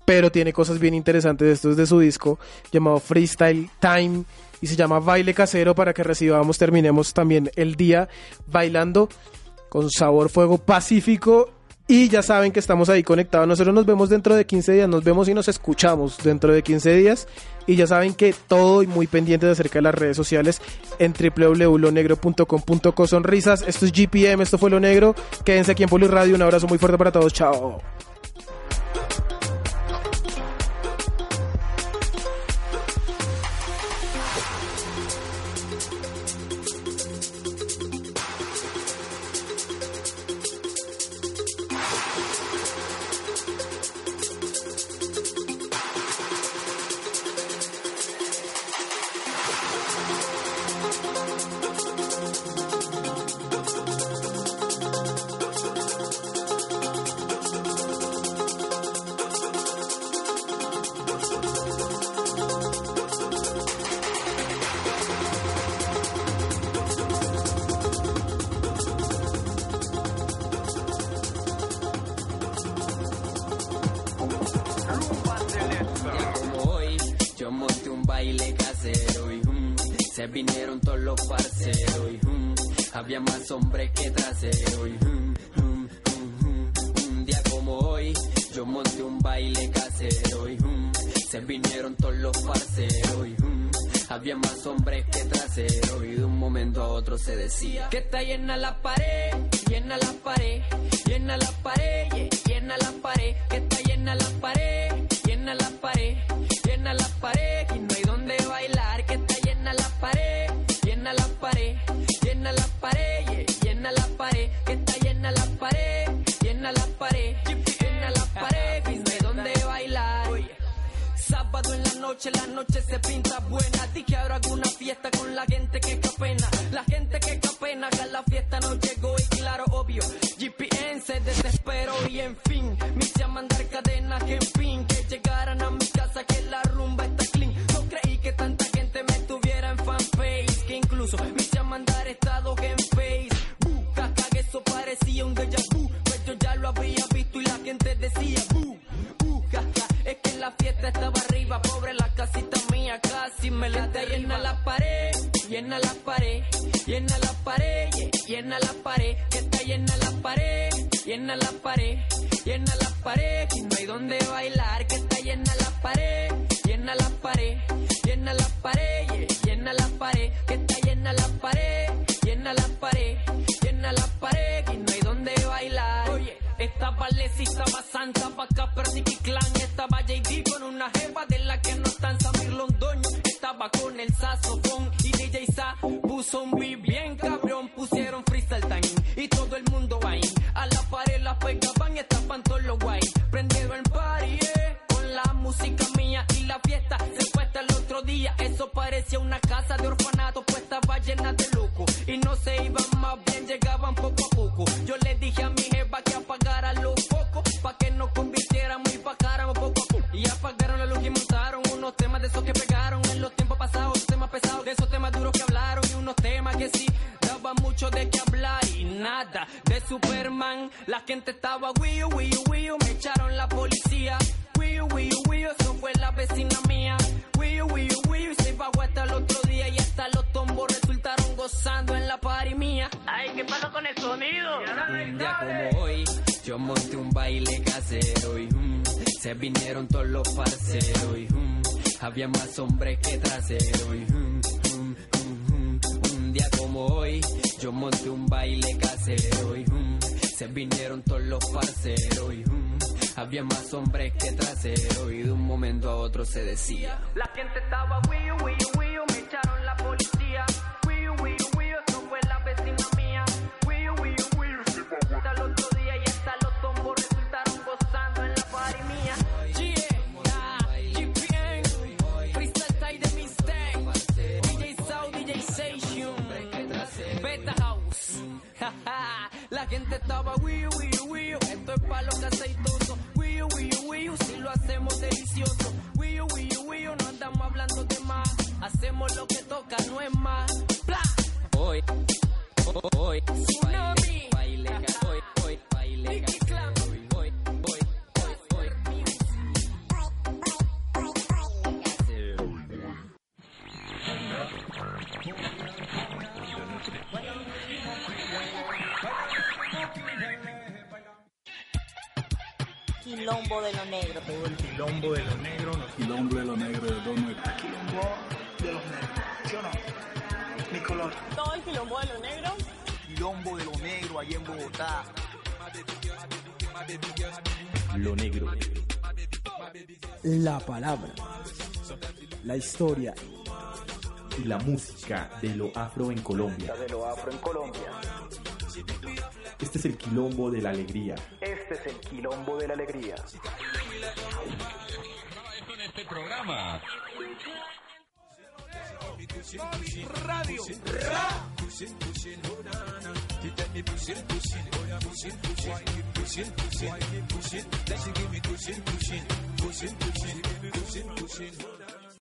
pero tiene cosas bien interesantes. Esto es de su disco llamado Freestyle Time y se llama Baile Casero para que recibamos, terminemos también el día bailando con sabor fuego pacífico y ya saben que estamos ahí conectados. Nosotros nos vemos dentro de 15 días, nos vemos y nos escuchamos dentro de 15 días. Y ya saben que todo y muy pendientes acerca de las redes sociales en www.lonegro.com.co sonrisas. Esto es GPM, esto fue Lo Negro. Quédense aquí en Poli Radio. Un abrazo muy fuerte para todos. Chao. Arriba, pobre la casita mía casi. si me late llena la pared, llena la pared, llena la pared, llena la pared, que está llena la pared, llena la pared, llena la pared, y no hay donde bailar, que está llena la pared, llena la pared, llena la pared, llena la pared, que está llena la pared, llena la pared, llena la pared, y no hay donde bailar. Oye, estaba Leslie, estaba Santa, pa' acá perdí clan, estaba JD con una jeva de la que no está en Samir Londoño, estaba con el saxofón. Y DJ Sa puso un beat bien cabrón, pusieron freestyle time y todo el mundo ahí, a la pared la pegaban estaban todos los guay, prendido el party, eh, con la música mía y la fiesta se fue hasta el otro día, eso parecía una casa de orfanato, pues estaba llena de mucho de qué hablar y nada. De Superman, la gente estaba wiu, wiu, wiu, me echaron la policía, wiu, wiu, wiu, eso fue la vecina mía, wiu, wiu, wiu, se bajó hasta el otro día y hasta los tombos resultaron gozando en la party mía. Ay, ¿qué pasó con el sonido? Un día como hoy, yo monté un baile casero y mm, se vinieron todos los parceros y mm, había más hombres que traseros y mm, yo monté un baile casero y mm, se vinieron todos los parceros y mm, había más hombres que traseros y de un momento a otro se decía. La gente estaba wiu, wiu, La gente estaba wiu, Quilombo de lo negro. Todo el quilombo de lo negro. Los Quilombo de lo negro de Don Negro. quilombo de los negros. ¿Sí o no? Mi color. Todo el quilombo de lo negro. Quilombo de lo negro allá en Bogotá. Lo negro. La palabra. La historia. Y la música de lo afro en Colombia. de lo afro en Colombia. Este es el quilombo de la alegría. Este es el quilombo de la alegría. En este programa. Radio. Ra.